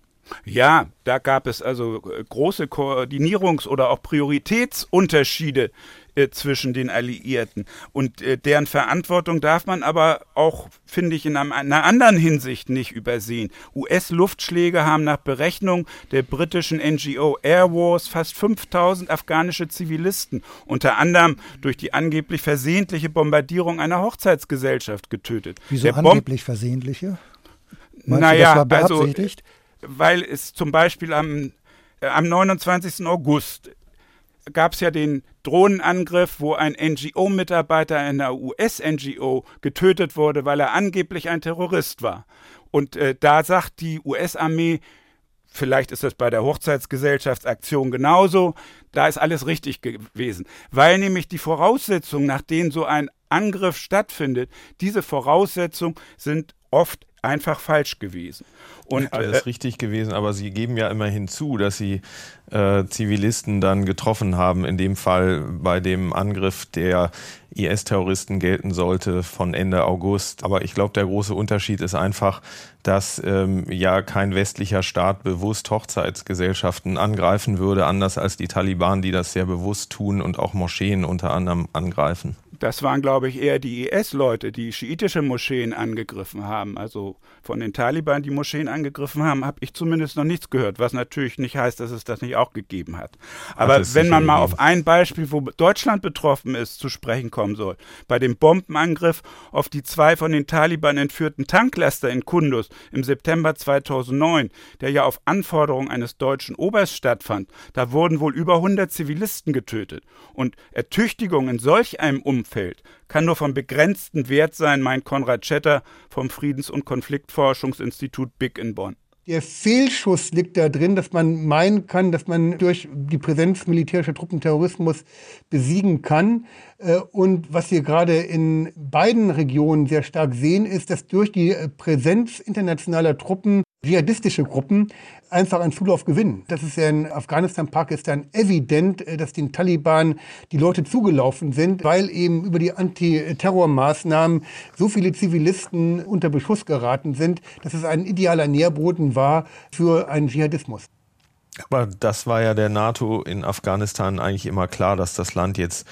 S5: Ja, da gab es also äh, große Koordinierungs- oder auch Prioritätsunterschiede äh, zwischen den Alliierten. Und äh, deren Verantwortung darf man aber auch, finde ich, in einem, einer anderen Hinsicht nicht übersehen. US-Luftschläge haben nach Berechnung der britischen NGO Air Wars fast 5000 afghanische Zivilisten, unter anderem durch die angeblich versehentliche Bombardierung einer Hochzeitsgesellschaft getötet.
S3: Wieso angeblich versehentliche?
S5: Meinst naja, du, also weil es zum Beispiel am, äh, am 29. August gab es ja den Drohnenangriff, wo ein NGO-Mitarbeiter einer US-NGO getötet wurde, weil er angeblich ein Terrorist war. Und äh, da sagt die US-Armee, vielleicht ist das bei der Hochzeitsgesellschaftsaktion genauso, da ist alles richtig gewesen. Weil nämlich die Voraussetzungen, nach denen so ein Angriff stattfindet, diese Voraussetzungen sind oft einfach falsch gewesen.
S4: Und, Alles äh, richtig gewesen, aber Sie geben ja immer hinzu, dass Sie äh, Zivilisten dann getroffen haben, in dem Fall bei dem Angriff der IS-Terroristen gelten sollte von Ende August. Aber ich glaube, der große Unterschied ist einfach, dass ähm, ja kein westlicher Staat bewusst Hochzeitsgesellschaften angreifen würde, anders als die Taliban, die das sehr bewusst tun und auch Moscheen unter anderem angreifen.
S5: Das waren, glaube ich, eher die IS-Leute, die schiitische Moscheen angegriffen haben. Also von den Taliban, die Moscheen angegriffen haben, habe ich zumindest noch nichts gehört, was natürlich nicht heißt, dass es das nicht auch gegeben hat. Aber hat wenn man mal auf ein Beispiel, wo Deutschland betroffen ist, zu sprechen kommen soll, bei dem Bombenangriff auf die zwei von den Taliban entführten Tanklaster in Kundus im September 2009, der ja auf Anforderung eines deutschen Obersts stattfand, da wurden wohl über 100 Zivilisten getötet. Und Ertüchtigung in solch einem Umfeld kann nur von begrenztem Wert sein, meint Konrad Schetter vom Friedens- und Konfliktforschungsinstitut BIC in Bonn.
S1: Der Fehlschuss liegt da drin, dass man meinen kann, dass man durch die Präsenz militärischer Truppen Terrorismus besiegen kann. Äh, und was wir gerade in beiden Regionen sehr stark sehen, ist, dass durch die Präsenz internationaler Truppen dschihadistische Gruppen einfach einen Zulauf gewinnen. Das ist ja in Afghanistan, Pakistan evident, äh, dass den Taliban die Leute zugelaufen sind, weil eben über die Antiterrormaßnahmen so viele Zivilisten unter Beschuss geraten sind, dass es ein idealer Nährboden war für einen Dschihadismus.
S4: Aber das war ja der NATO in Afghanistan eigentlich immer klar, dass das Land jetzt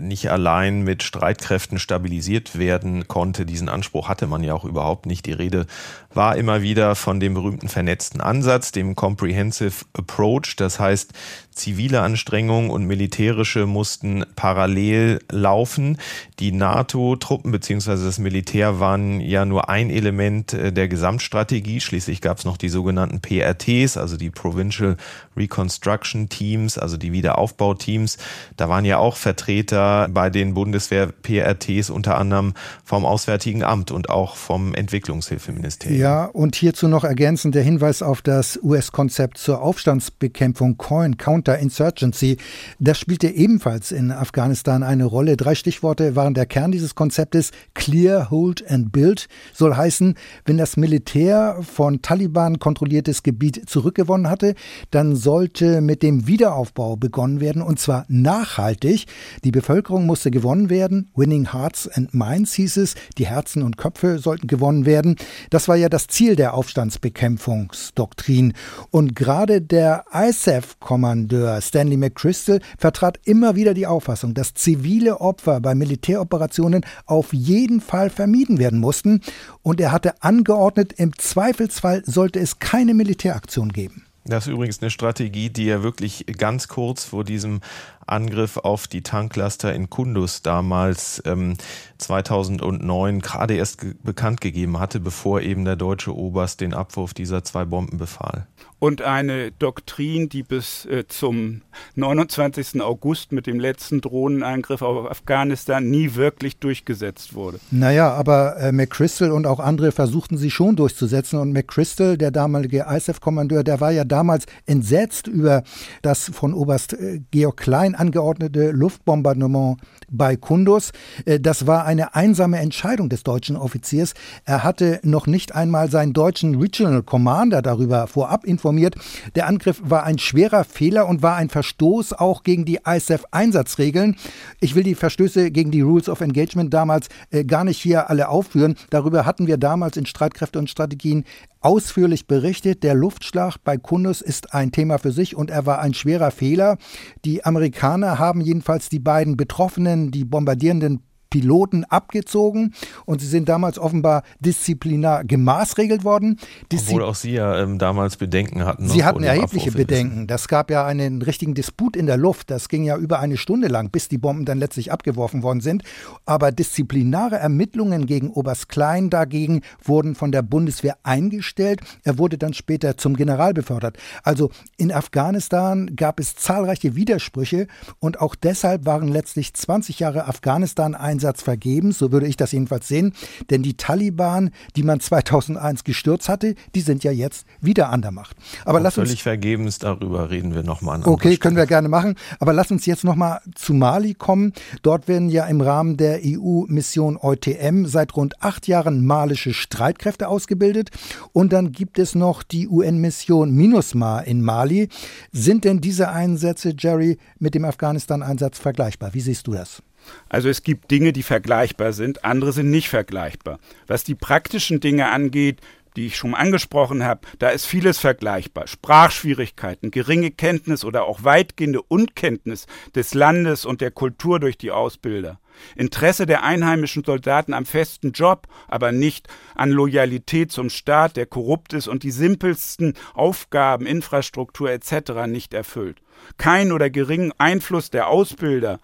S4: nicht allein mit Streitkräften stabilisiert werden konnte. Diesen Anspruch hatte man ja auch überhaupt nicht. Die Rede war immer wieder von dem berühmten vernetzten Ansatz, dem Comprehensive Approach. Das heißt, zivile Anstrengungen und militärische mussten parallel laufen. Die NATO-Truppen bzw. das Militär waren ja nur ein Element äh, der Gesamtstrategie. Schließlich gab es noch die sogenannten PRTs, also die Provincial Reconstruction Teams, also die Wiederaufbauteams. Da waren ja auch Vertreter bei den Bundeswehr-PRTs unter anderem vom Auswärtigen Amt und auch vom Entwicklungshilfeministerium.
S3: Ja, und hierzu noch ergänzend der Hinweis auf das US-Konzept zur Aufstandsbekämpfung COIN, Counterinsurgency. Das spielte ebenfalls in Afghanistan eine Rolle. Drei Stichworte waren der Kern dieses Konzeptes. Clear, Hold and Build soll heißen, wenn das Militär von Taliban kontrolliertes Gebiet zurückgewonnen hatte, dann sollte mit dem Wiederaufbau begonnen werden und zwar nachhaltig. Die Bevölkerung musste gewonnen werden. Winning Hearts and Minds hieß es. Die Herzen und Köpfe sollten gewonnen werden. Das war ja das Ziel der Aufstandsbekämpfungsdoktrin. Und gerade der ISAF-Kommandeur Stanley McChrystal vertrat immer wieder die Auffassung, dass zivile Opfer bei Militäroperationen auf jeden Fall vermieden werden mussten. Und er hatte angeordnet, im Zweifelsfall sollte es keine Militäraktion geben.
S4: Das ist übrigens eine Strategie, die er wirklich ganz kurz vor diesem Angriff auf die Tanklaster in Kundus damals ähm, 2009 gerade erst ge bekannt gegeben hatte, bevor eben der deutsche Oberst den Abwurf dieser zwei Bomben befahl.
S5: Und eine Doktrin, die bis äh, zum 29. August mit dem letzten Drohnenangriff auf Afghanistan nie wirklich durchgesetzt wurde.
S3: Naja, aber äh, McChrystal und auch andere versuchten sie schon durchzusetzen. Und McChrystal, der damalige ISAF-Kommandeur, der war ja damals entsetzt über das von Oberst äh, Georg Klein angeordnete Luftbombardement bei Kundus. Äh, das war eine einsame Entscheidung des deutschen Offiziers. Er hatte noch nicht einmal seinen deutschen Regional Commander darüber vorab informiert. Der Angriff war ein schwerer Fehler und war ein Verstoß auch gegen die ISAF-Einsatzregeln. Ich will die Verstöße gegen die Rules of Engagement damals äh, gar nicht hier alle aufführen. Darüber hatten wir damals in Streitkräfte und Strategien ausführlich berichtet. Der Luftschlag bei Kundus ist ein Thema für sich und er war ein schwerer Fehler. Die Amerikaner haben jedenfalls die beiden Betroffenen, die bombardierenden Piloten abgezogen und sie sind damals offenbar disziplinar gemaßregelt worden.
S4: Diszi Obwohl auch Sie ja ähm, damals Bedenken hatten.
S3: Sie hatten erhebliche Bedenken. Das gab ja einen richtigen Disput in der Luft. Das ging ja über eine Stunde lang, bis die Bomben dann letztlich abgeworfen worden sind. Aber disziplinare Ermittlungen gegen Oberst Klein dagegen wurden von der Bundeswehr eingestellt. Er wurde dann später zum General befördert. Also in Afghanistan gab es zahlreiche Widersprüche und auch deshalb waren letztlich 20 Jahre Afghanistan ein Einsatz vergebens, so würde ich das jedenfalls sehen, denn die Taliban, die man 2001 gestürzt hatte, die sind ja jetzt wieder an der Macht.
S4: Aber lass völlig uns vergebens darüber reden wir nochmal.
S3: Okay, können wir gerne machen. Aber lass uns jetzt nochmal zu Mali kommen. Dort werden ja im Rahmen der EU-Mission EUTM seit rund acht Jahren malische Streitkräfte ausgebildet. Und dann gibt es noch die UN-Mission MINUSMA in Mali. Sind denn diese Einsätze, Jerry, mit dem Afghanistan-Einsatz vergleichbar? Wie siehst du das?
S5: Also es gibt Dinge, die vergleichbar sind, andere sind nicht vergleichbar. Was die praktischen Dinge angeht, die ich schon angesprochen habe, da ist vieles vergleichbar. Sprachschwierigkeiten, geringe Kenntnis oder auch weitgehende Unkenntnis des Landes und der Kultur durch die Ausbilder. Interesse der einheimischen Soldaten am festen Job, aber nicht an Loyalität zum Staat, der korrupt ist und die simpelsten Aufgaben, Infrastruktur etc. nicht erfüllt. Kein oder geringen Einfluss der Ausbilder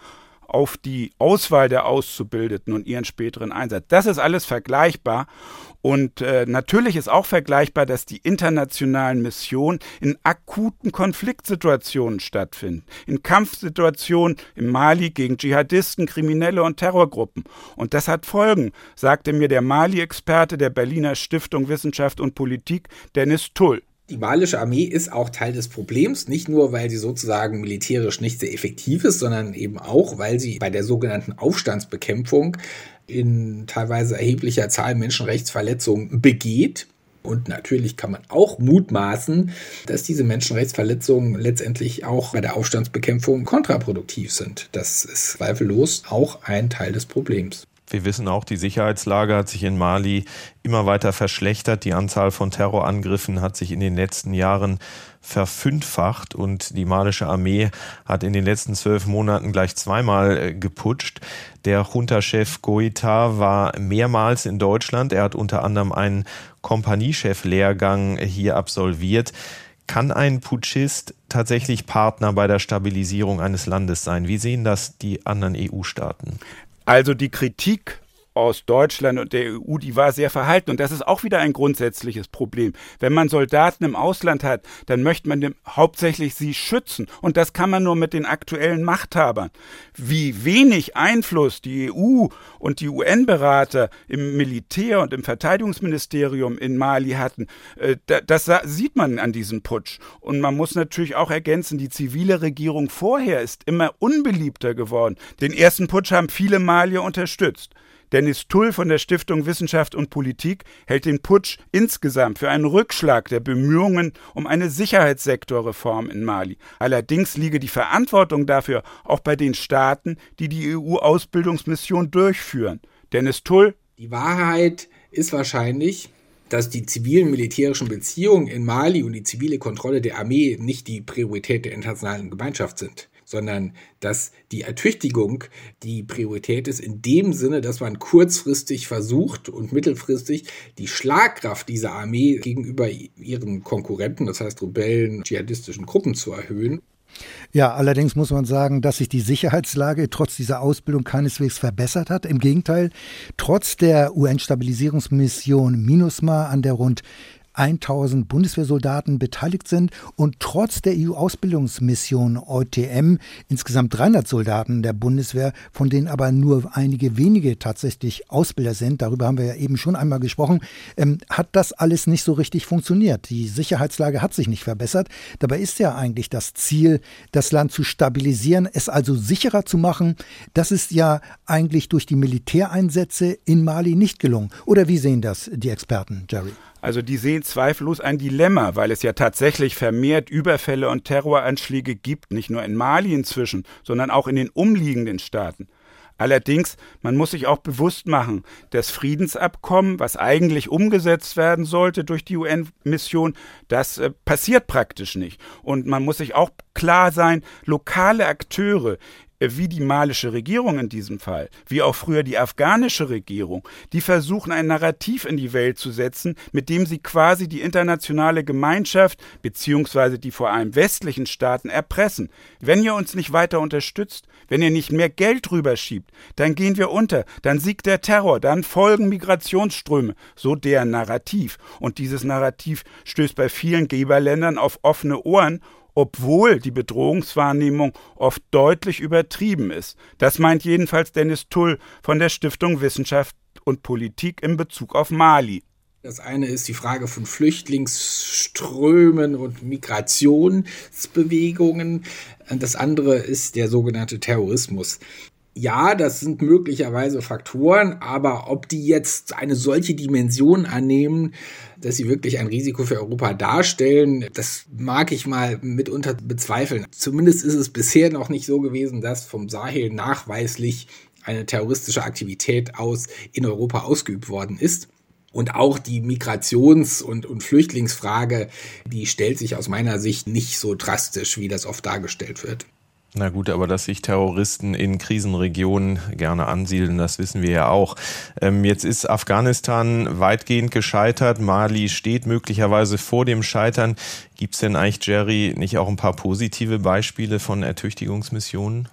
S5: auf die Auswahl der Auszubildeten und ihren späteren Einsatz. Das ist alles vergleichbar. Und äh, natürlich ist auch vergleichbar, dass die internationalen Missionen in akuten Konfliktsituationen stattfinden. In Kampfsituationen im Mali gegen Dschihadisten, Kriminelle und Terrorgruppen. Und das hat Folgen, sagte mir der Mali-Experte der Berliner Stiftung Wissenschaft und Politik, Dennis Tull.
S8: Die malische Armee ist auch Teil des Problems, nicht nur, weil sie sozusagen militärisch nicht sehr effektiv ist, sondern eben auch, weil sie bei der sogenannten Aufstandsbekämpfung in teilweise erheblicher Zahl Menschenrechtsverletzungen begeht. Und natürlich kann man auch mutmaßen, dass diese Menschenrechtsverletzungen letztendlich auch bei der Aufstandsbekämpfung kontraproduktiv sind. Das ist zweifellos auch ein Teil des Problems.
S4: Wir wissen auch, die Sicherheitslage hat sich in Mali immer weiter verschlechtert. Die Anzahl von Terrorangriffen hat sich in den letzten Jahren verfünffacht und die malische Armee hat in den letzten zwölf Monaten gleich zweimal äh, geputscht. Der Junta-Chef Goita war mehrmals in Deutschland. Er hat unter anderem einen Kompaniechef-Lehrgang hier absolviert. Kann ein Putschist tatsächlich Partner bei der Stabilisierung eines Landes sein? Wie sehen das die anderen EU-Staaten?
S5: Also die Kritik aus Deutschland und der EU, die war sehr verhalten. Und das ist auch wieder ein grundsätzliches Problem. Wenn man Soldaten im Ausland hat, dann möchte man dem hauptsächlich sie schützen. Und das kann man nur mit den aktuellen Machthabern. Wie wenig Einfluss die EU und die UN-Berater im Militär und im Verteidigungsministerium in Mali hatten, äh, das sieht man an diesem Putsch. Und man muss natürlich auch ergänzen, die zivile Regierung vorher ist immer unbeliebter geworden. Den ersten Putsch haben viele Malier unterstützt. Dennis Tull von der Stiftung Wissenschaft und Politik hält den Putsch insgesamt für einen Rückschlag der Bemühungen um eine Sicherheitssektorreform in Mali. Allerdings liege die Verantwortung dafür auch bei den Staaten, die die EU-Ausbildungsmission durchführen. Dennis Tull.
S8: Die Wahrheit ist wahrscheinlich, dass die zivilen militärischen Beziehungen in Mali und die zivile Kontrolle der Armee nicht die Priorität der internationalen Gemeinschaft sind sondern dass die Ertüchtigung die Priorität ist in dem Sinne, dass man kurzfristig versucht und mittelfristig die Schlagkraft dieser Armee gegenüber ihren Konkurrenten, das heißt Rebellen, dschihadistischen Gruppen zu erhöhen.
S3: Ja, allerdings muss man sagen, dass sich die Sicherheitslage trotz dieser Ausbildung keineswegs verbessert hat. Im Gegenteil, trotz der UN-Stabilisierungsmission MINUSMA, an der rund 1000 Bundeswehrsoldaten beteiligt sind und trotz der EU-Ausbildungsmission EUTM insgesamt 300 Soldaten der Bundeswehr, von denen aber nur einige wenige tatsächlich Ausbilder sind, darüber haben wir ja eben schon einmal gesprochen, ähm, hat das alles nicht so richtig funktioniert. Die Sicherheitslage hat sich nicht verbessert. Dabei ist ja eigentlich das Ziel, das Land zu stabilisieren, es also sicherer zu machen. Das ist ja eigentlich durch die Militäreinsätze in Mali nicht gelungen. Oder wie sehen das die Experten, Jerry?
S5: Also die sehen zweifellos ein Dilemma, weil es ja tatsächlich vermehrt Überfälle und Terroranschläge gibt, nicht nur in Mali inzwischen, sondern auch in den umliegenden Staaten. Allerdings, man muss sich auch bewusst machen, das Friedensabkommen, was eigentlich umgesetzt werden sollte durch die UN-Mission, das äh, passiert praktisch nicht. Und man muss sich auch klar sein, lokale Akteure wie die malische Regierung in diesem Fall, wie auch früher die afghanische Regierung, die versuchen ein Narrativ in die Welt zu setzen, mit dem sie quasi die internationale Gemeinschaft beziehungsweise die vor allem westlichen Staaten erpressen. Wenn ihr uns nicht weiter unterstützt, wenn ihr nicht mehr Geld rüberschiebt, dann gehen wir unter, dann siegt der Terror, dann folgen Migrationsströme, so deren Narrativ. Und dieses Narrativ stößt bei vielen Geberländern auf offene Ohren obwohl die Bedrohungswahrnehmung oft deutlich übertrieben ist. Das meint jedenfalls Dennis Tull von der Stiftung Wissenschaft und Politik in Bezug auf Mali.
S8: Das eine ist die Frage von Flüchtlingsströmen und Migrationsbewegungen. Das andere ist der sogenannte Terrorismus ja, das sind möglicherweise Faktoren, aber ob die jetzt eine solche Dimension annehmen, dass sie wirklich ein Risiko für Europa darstellen, das mag ich mal mitunter bezweifeln. Zumindest ist es bisher noch nicht so gewesen, dass vom Sahel nachweislich eine terroristische Aktivität aus in Europa ausgeübt worden ist. Und auch die Migrations- und, und Flüchtlingsfrage, die stellt sich aus meiner Sicht nicht so drastisch, wie das oft dargestellt wird.
S4: Na gut, aber dass sich Terroristen in Krisenregionen gerne ansiedeln, das wissen wir ja auch. Ähm, jetzt ist Afghanistan weitgehend gescheitert. Mali steht möglicherweise vor dem Scheitern. Gibt es denn eigentlich, Jerry, nicht auch ein paar positive Beispiele von Ertüchtigungsmissionen?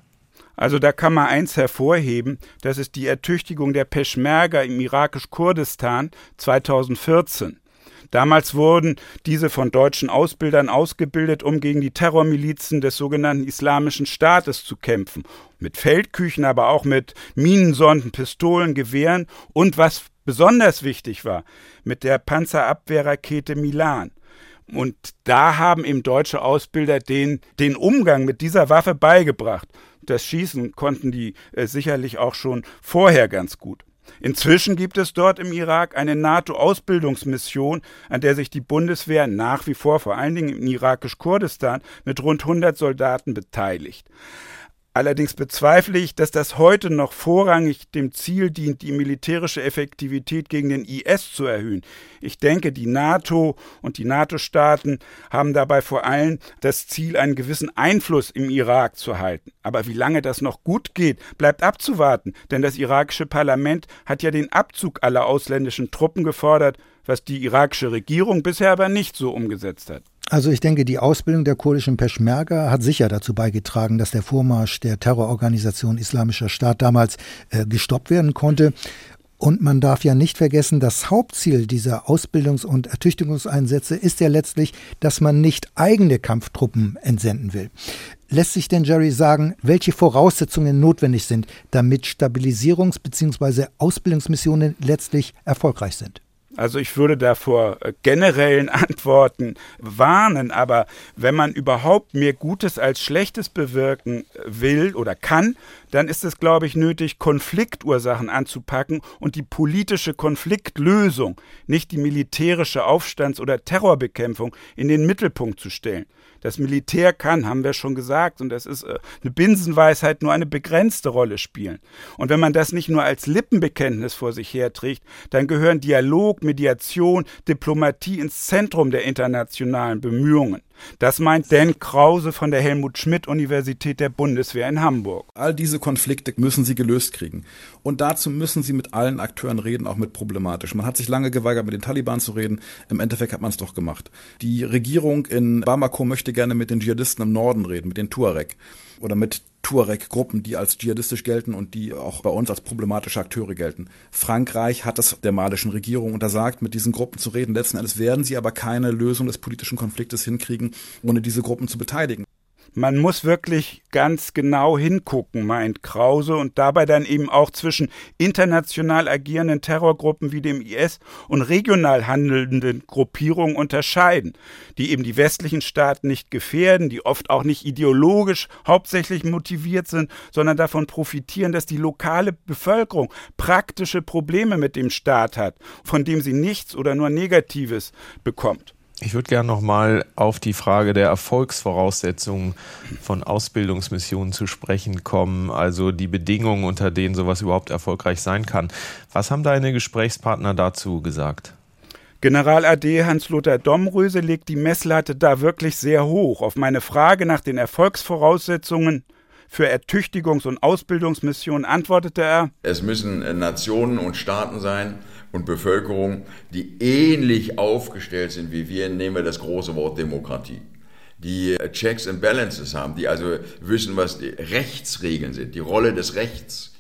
S5: Also da kann man eins hervorheben, das ist die Ertüchtigung der Peschmerga im irakisch-Kurdistan 2014. Damals wurden diese von deutschen Ausbildern ausgebildet, um gegen die Terrormilizen des sogenannten Islamischen Staates zu kämpfen. Mit Feldküchen, aber auch mit Minensonden, Pistolen, Gewehren und was besonders wichtig war, mit der Panzerabwehrrakete Milan. Und da haben eben deutsche Ausbilder den, den Umgang mit dieser Waffe beigebracht. Das Schießen konnten die äh, sicherlich auch schon vorher ganz gut. Inzwischen gibt es dort im Irak eine NATO-Ausbildungsmission, an der sich die Bundeswehr nach wie vor, vor allen Dingen im irakisch-Kurdistan, mit rund 100 Soldaten beteiligt. Allerdings bezweifle ich, dass das heute noch vorrangig dem Ziel dient, die militärische Effektivität gegen den IS zu erhöhen. Ich denke, die NATO und die NATO-Staaten haben dabei vor allem das Ziel, einen gewissen Einfluss im Irak zu halten. Aber wie lange das noch gut geht, bleibt abzuwarten, denn das irakische Parlament hat ja den Abzug aller ausländischen Truppen gefordert, was die irakische Regierung bisher aber nicht so umgesetzt hat.
S3: Also ich denke, die Ausbildung der kurdischen Peschmerga hat sicher dazu beigetragen, dass der Vormarsch der Terrororganisation Islamischer Staat damals äh, gestoppt werden konnte. Und man darf ja nicht vergessen, das Hauptziel dieser Ausbildungs- und Ertüchtigungseinsätze ist ja letztlich, dass man nicht eigene Kampftruppen entsenden will. Lässt sich denn Jerry sagen, welche Voraussetzungen notwendig sind, damit Stabilisierungs- bzw. Ausbildungsmissionen letztlich erfolgreich sind?
S5: Also ich würde da vor äh, generellen Antworten warnen, aber wenn man überhaupt mehr Gutes als Schlechtes bewirken äh, will oder kann, dann ist es, glaube ich, nötig, Konfliktursachen anzupacken und die politische Konfliktlösung, nicht die militärische Aufstands- oder Terrorbekämpfung, in den Mittelpunkt zu stellen. Das Militär kann, haben wir schon gesagt, und das ist äh, eine Binsenweisheit, nur eine begrenzte Rolle spielen. Und wenn man das nicht nur als Lippenbekenntnis vor sich herträgt, dann gehören Dialog, Mediation, Diplomatie ins Zentrum der internationalen Bemühungen. Das meint Dan Krause von der Helmut Schmidt Universität der Bundeswehr in Hamburg.
S6: All diese Konflikte müssen sie gelöst kriegen. Und dazu müssen sie mit allen Akteuren reden, auch mit problematisch. Man hat sich lange geweigert, mit den Taliban zu reden. Im Endeffekt hat man es doch gemacht. Die Regierung in Bamako möchte gerne mit den Dschihadisten im Norden reden, mit den Tuareg oder mit Tuareg-Gruppen, die als dschihadistisch gelten und die auch bei uns als problematische Akteure gelten. Frankreich hat es der malischen Regierung untersagt, mit diesen Gruppen zu reden. Letzten Endes werden sie aber keine Lösung des politischen Konfliktes hinkriegen, ohne diese Gruppen zu beteiligen.
S5: Man muss wirklich ganz genau hingucken, meint Krause, und dabei dann eben auch zwischen international agierenden Terrorgruppen wie dem IS und regional handelnden Gruppierungen unterscheiden, die eben die westlichen Staaten nicht gefährden, die oft auch nicht ideologisch hauptsächlich motiviert sind, sondern davon profitieren, dass die lokale Bevölkerung praktische Probleme mit dem Staat hat, von dem sie nichts oder nur Negatives bekommt.
S4: Ich würde gerne nochmal auf die Frage der Erfolgsvoraussetzungen von Ausbildungsmissionen zu sprechen kommen, also die Bedingungen, unter denen sowas überhaupt erfolgreich sein kann. Was haben deine Gesprächspartner dazu gesagt?
S5: General AD Hans-Lothar Domröse legt die Messlatte da wirklich sehr hoch. Auf meine Frage nach den Erfolgsvoraussetzungen für Ertüchtigungs- und Ausbildungsmissionen antwortete er,
S7: Es müssen Nationen und Staaten sein, und Bevölkerung, die ähnlich aufgestellt sind wie wir, nehmen wir das große Wort Demokratie. Die Checks and Balances haben, die also wissen, was die Rechtsregeln sind, die Rolle des Rechts,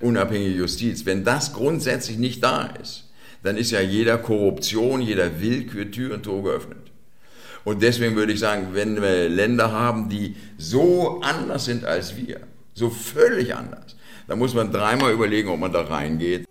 S7: unabhängige Justiz. Wenn das grundsätzlich nicht da ist, dann ist ja jeder Korruption, jeder Willkür Tür und Tor geöffnet. Und deswegen würde ich sagen, wenn wir Länder haben, die so anders sind als wir, so völlig anders, dann muss man dreimal überlegen, ob man da reingeht.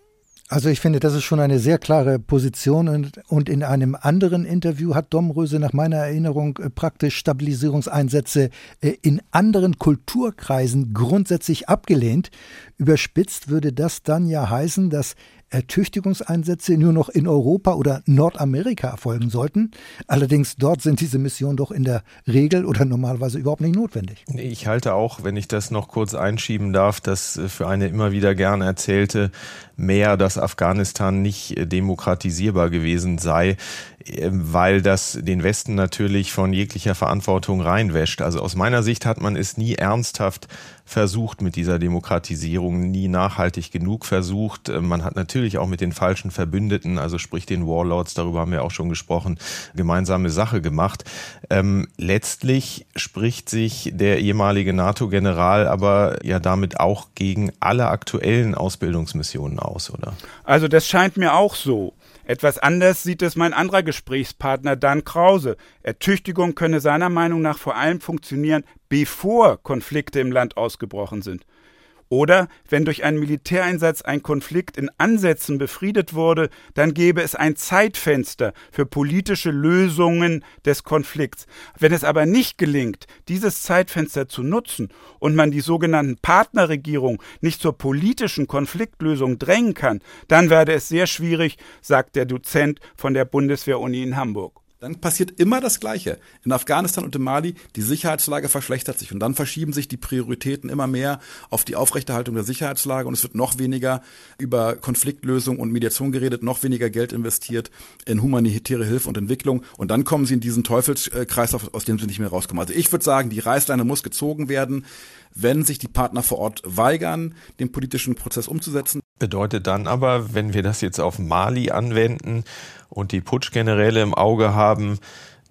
S3: Also ich finde, das ist schon eine sehr klare Position und, und in einem anderen Interview hat Domröse nach meiner Erinnerung äh, praktisch Stabilisierungseinsätze äh, in anderen Kulturkreisen grundsätzlich abgelehnt. Überspitzt würde das dann ja heißen, dass Ertüchtigungseinsätze nur noch in Europa oder Nordamerika erfolgen sollten. Allerdings dort sind diese Missionen doch in der Regel oder normalerweise überhaupt nicht notwendig.
S4: Ich halte auch, wenn ich das noch kurz einschieben darf, dass für eine immer wieder gern erzählte mehr, dass Afghanistan nicht demokratisierbar gewesen sei, weil das den Westen natürlich von jeglicher Verantwortung reinwäscht. Also aus meiner Sicht hat man es nie ernsthaft versucht mit dieser Demokratisierung, nie nachhaltig genug versucht. Man hat natürlich auch mit den falschen Verbündeten, also sprich den Warlords, darüber haben wir auch schon gesprochen, gemeinsame Sache gemacht. Ähm, letztlich spricht sich der ehemalige NATO-General aber ja damit auch gegen alle aktuellen Ausbildungsmissionen aus, oder?
S5: Also das scheint mir auch so. Etwas anders sieht es mein anderer Gesprächspartner Dan Krause. Ertüchtigung könne seiner Meinung nach vor allem funktionieren, bevor Konflikte im Land ausgebrochen sind. Oder wenn durch einen Militäreinsatz ein Konflikt in Ansätzen befriedet wurde, dann gäbe es ein Zeitfenster für politische Lösungen des Konflikts. Wenn es aber nicht gelingt, dieses Zeitfenster zu nutzen und man die sogenannten Partnerregierungen nicht zur politischen Konfliktlösung drängen kann, dann werde es sehr schwierig, sagt der Dozent von der Bundeswehr-Uni in Hamburg
S6: dann passiert immer das Gleiche. In Afghanistan und in Mali, die Sicherheitslage verschlechtert sich und dann verschieben sich die Prioritäten immer mehr auf die Aufrechterhaltung der Sicherheitslage und es wird noch weniger über Konfliktlösung und Mediation geredet, noch weniger Geld investiert in humanitäre Hilfe und Entwicklung und dann kommen sie in diesen Teufelskreislauf, aus dem sie nicht mehr rauskommen. Also ich würde sagen, die Reißleine muss gezogen werden, wenn sich die Partner vor Ort weigern, den politischen Prozess umzusetzen.
S4: Bedeutet dann aber, wenn wir das jetzt auf Mali anwenden und die Putschgeneräle im Auge haben,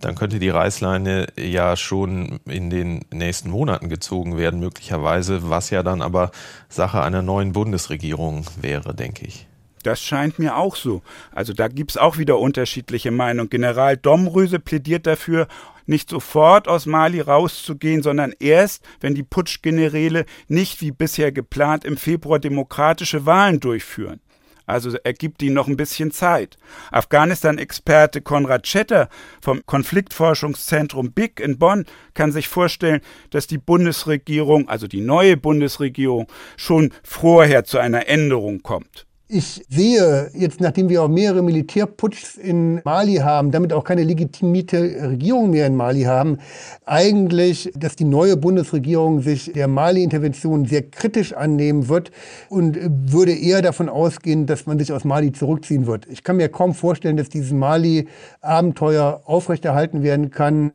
S4: dann könnte die Reißleine ja schon in den nächsten Monaten gezogen werden, möglicherweise, was ja dann aber Sache einer neuen Bundesregierung wäre, denke ich.
S5: Das scheint mir auch so. Also da gibt es auch wieder unterschiedliche Meinungen. General Domröse plädiert dafür, nicht sofort aus Mali rauszugehen, sondern erst, wenn die Putschgeneräle nicht wie bisher geplant im Februar demokratische Wahlen durchführen. Also er gibt ihnen noch ein bisschen Zeit. Afghanistan-Experte Konrad Schetter vom Konfliktforschungszentrum BIC in Bonn kann sich vorstellen, dass die Bundesregierung, also die neue Bundesregierung, schon vorher zu einer Änderung kommt.
S1: Ich sehe jetzt, nachdem wir auch mehrere Militärputschs in Mali haben, damit auch keine legitimierte Regierung mehr in Mali haben, eigentlich, dass die neue Bundesregierung sich der Mali-Intervention sehr kritisch annehmen wird und würde eher davon ausgehen, dass man sich aus Mali zurückziehen wird. Ich kann mir kaum vorstellen, dass dieses Mali-Abenteuer aufrechterhalten werden kann.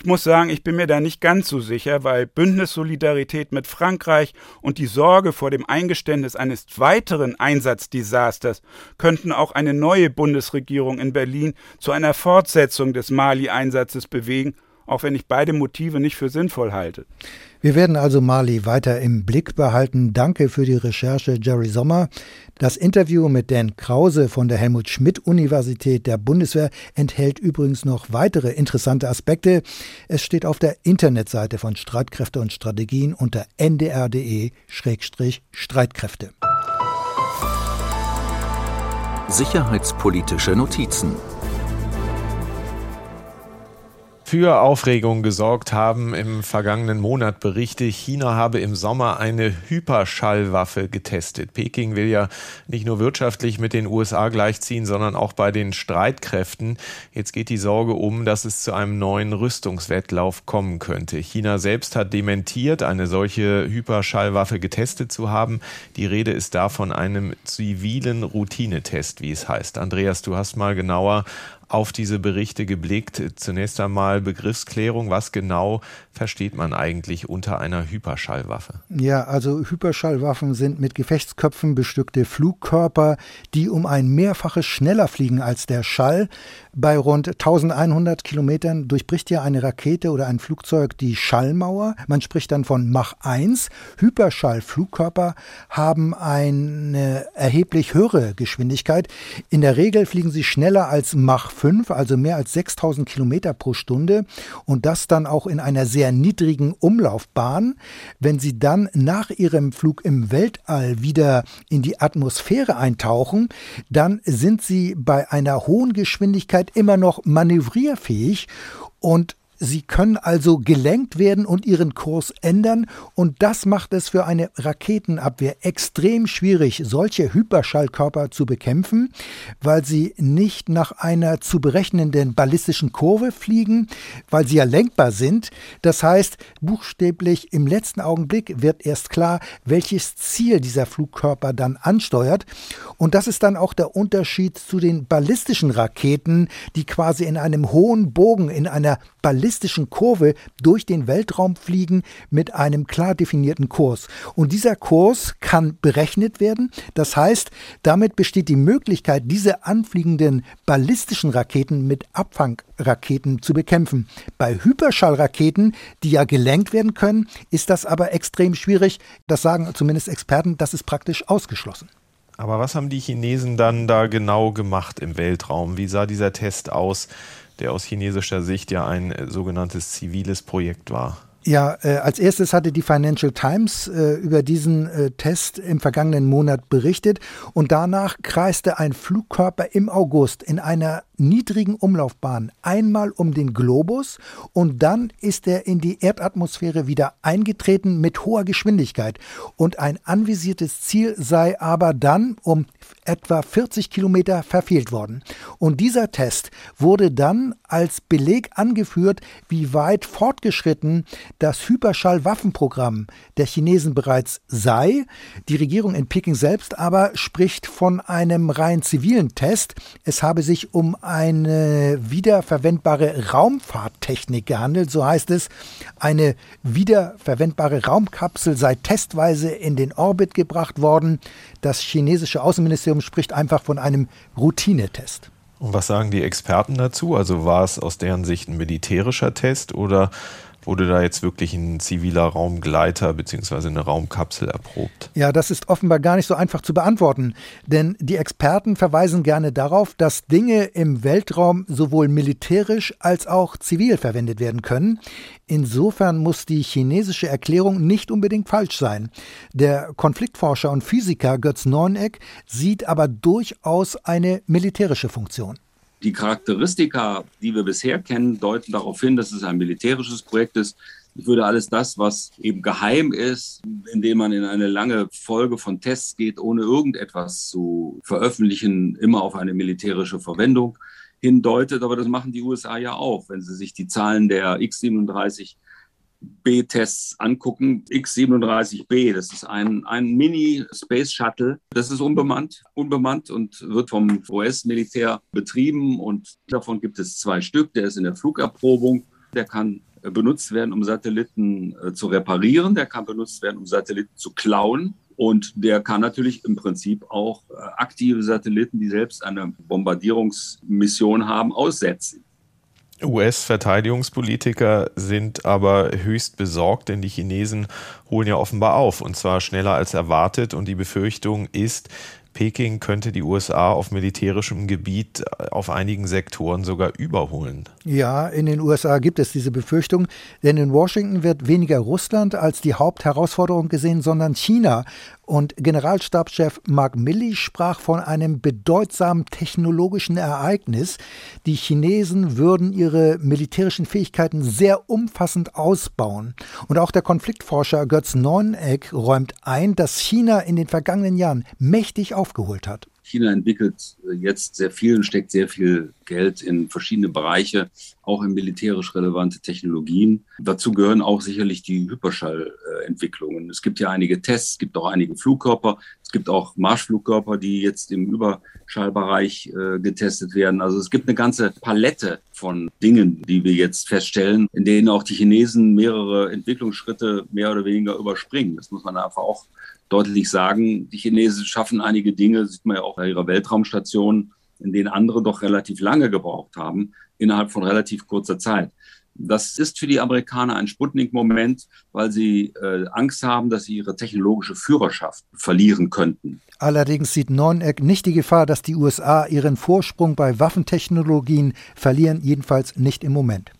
S5: Ich muss sagen, ich bin mir da nicht ganz so sicher, weil Bündnissolidarität mit Frankreich und die Sorge vor dem Eingeständnis eines weiteren Einsatzdesasters könnten auch eine neue Bundesregierung in Berlin zu einer Fortsetzung des Mali-Einsatzes bewegen, auch wenn ich beide Motive nicht für sinnvoll halte.
S3: Wir werden also Mali weiter im Blick behalten. Danke für die Recherche, Jerry Sommer. Das Interview mit Dan Krause von der Helmut Schmidt Universität der Bundeswehr enthält übrigens noch weitere interessante Aspekte. Es steht auf der Internetseite von Streitkräfte und Strategien unter ndr.de-streitkräfte.
S2: Sicherheitspolitische Notizen
S4: für Aufregung gesorgt haben im vergangenen Monat Berichte, China habe im Sommer eine Hyperschallwaffe getestet. Peking will ja nicht nur wirtschaftlich mit den USA gleichziehen, sondern auch bei den Streitkräften. Jetzt geht die Sorge um, dass es zu einem neuen Rüstungswettlauf kommen könnte. China selbst hat dementiert, eine solche Hyperschallwaffe getestet zu haben. Die Rede ist da von einem zivilen Routinetest, wie es heißt. Andreas, du hast mal genauer auf diese Berichte geblickt. Zunächst einmal Begriffsklärung. Was genau versteht man eigentlich unter einer Hyperschallwaffe?
S3: Ja, also Hyperschallwaffen sind mit Gefechtsköpfen bestückte Flugkörper, die um ein Mehrfaches schneller fliegen als der Schall. Bei rund 1100 Kilometern durchbricht ja eine Rakete oder ein Flugzeug die Schallmauer. Man spricht dann von Mach 1. Hyperschallflugkörper haben eine erheblich höhere Geschwindigkeit. In der Regel fliegen sie schneller als Mach 5, also mehr als 6000 Kilometer pro Stunde und das dann auch in einer sehr niedrigen Umlaufbahn. Wenn sie dann nach ihrem Flug im Weltall wieder in die Atmosphäre eintauchen, dann sind sie bei einer hohen Geschwindigkeit immer noch manövrierfähig und Sie können also gelenkt werden und ihren Kurs ändern und das macht es für eine Raketenabwehr extrem schwierig, solche Hyperschallkörper zu bekämpfen, weil sie nicht nach einer zu berechnenden ballistischen Kurve fliegen, weil sie ja lenkbar sind. Das heißt, buchstäblich im letzten Augenblick wird erst klar, welches Ziel dieser Flugkörper dann ansteuert und das ist dann auch der Unterschied zu den ballistischen Raketen, die quasi in einem hohen Bogen in einer ballistischen Kurve durch den Weltraum fliegen mit einem klar definierten Kurs. Und dieser Kurs kann berechnet werden. Das heißt, damit besteht die Möglichkeit, diese anfliegenden ballistischen Raketen mit Abfangraketen zu bekämpfen. Bei Hyperschallraketen, die ja gelenkt werden können, ist das aber extrem schwierig. Das sagen zumindest Experten, das ist praktisch ausgeschlossen.
S4: Aber was haben die Chinesen dann da genau gemacht im Weltraum? Wie sah dieser Test aus? Der aus chinesischer Sicht ja ein äh, sogenanntes ziviles Projekt war.
S3: Ja, äh, als erstes hatte die Financial Times äh, über diesen äh, Test im vergangenen Monat berichtet und danach kreiste ein Flugkörper im August in einer niedrigen Umlaufbahn einmal um den Globus und dann ist er in die Erdatmosphäre wieder eingetreten mit hoher Geschwindigkeit. Und ein anvisiertes Ziel sei aber dann um etwa 40 Kilometer verfehlt worden. Und dieser Test wurde dann als Beleg angeführt, wie weit fortgeschritten das Hyperschallwaffenprogramm der Chinesen bereits sei. Die Regierung in Peking selbst aber spricht von einem rein zivilen Test. Es habe sich um eine wiederverwendbare Raumfahrttechnik gehandelt, so heißt es. Eine wiederverwendbare Raumkapsel sei testweise in den Orbit gebracht worden. Das chinesische Außenministerium spricht einfach von einem Routinetest.
S4: Und was sagen die Experten dazu? Also war es aus deren Sicht ein militärischer Test oder wurde da jetzt wirklich ein ziviler Raumgleiter bzw. eine Raumkapsel erprobt?
S3: Ja, das ist offenbar gar nicht so einfach zu beantworten, denn die Experten verweisen gerne darauf, dass Dinge im Weltraum sowohl militärisch als auch zivil verwendet werden können. Insofern muss die chinesische Erklärung nicht unbedingt falsch sein. Der Konfliktforscher und Physiker Götz Neuneck sieht aber durchaus eine militärische Funktion.
S9: Die Charakteristika, die wir bisher kennen, deuten darauf hin, dass es ein militärisches Projekt ist. Ich würde alles das, was eben geheim ist, indem man in eine lange Folge von Tests geht, ohne irgendetwas zu veröffentlichen, immer auf eine militärische Verwendung hindeutet. Aber das machen die USA ja auch, wenn sie sich die Zahlen der X-37 B-Tests angucken. X-37B, das ist ein, ein Mini-Space Shuttle. Das ist unbemannt, unbemannt und wird vom US-Militär betrieben. Und davon gibt es zwei Stück. Der ist in der Flugerprobung. Der kann benutzt werden, um Satelliten äh, zu reparieren. Der kann benutzt werden, um Satelliten zu klauen. Und der kann natürlich im Prinzip auch äh, aktive Satelliten, die selbst eine Bombardierungsmission haben, aussetzen.
S4: US-Verteidigungspolitiker sind aber höchst besorgt, denn die Chinesen holen ja offenbar auf und zwar schneller als erwartet. Und die Befürchtung ist, Peking könnte die USA auf militärischem Gebiet auf einigen Sektoren sogar überholen.
S3: Ja, in den USA gibt es diese Befürchtung, denn in Washington wird weniger Russland als die Hauptherausforderung gesehen, sondern China. Und Generalstabschef Mark Milley sprach von einem bedeutsamen technologischen Ereignis. Die Chinesen würden ihre militärischen Fähigkeiten sehr umfassend ausbauen. Und auch der Konfliktforscher Götz Neuneck räumt ein, dass China in den vergangenen Jahren mächtig aufgeholt hat.
S9: China entwickelt äh, jetzt sehr viel und steckt sehr viel Geld in verschiedene Bereiche, auch in militärisch relevante Technologien. Dazu gehören auch sicherlich die Hyperschallentwicklungen. Es gibt ja einige Tests, es gibt auch einige Flugkörper, es gibt auch Marschflugkörper, die jetzt im Überschallbereich äh, getestet werden. Also es gibt eine ganze Palette von Dingen, die wir jetzt feststellen, in denen auch die Chinesen mehrere Entwicklungsschritte mehr oder weniger überspringen. Das muss man einfach auch deutlich sagen, die Chinesen schaffen einige Dinge, sieht man ja auch bei ihrer Weltraumstation, in denen andere doch relativ lange gebraucht haben, innerhalb von relativ kurzer Zeit. Das ist für die Amerikaner ein Sputnik-Moment, weil sie äh, Angst haben, dass sie ihre technologische Führerschaft verlieren könnten.
S3: Allerdings sieht Neuneck nicht die Gefahr, dass die USA ihren Vorsprung bei Waffentechnologien verlieren, jedenfalls nicht im Moment.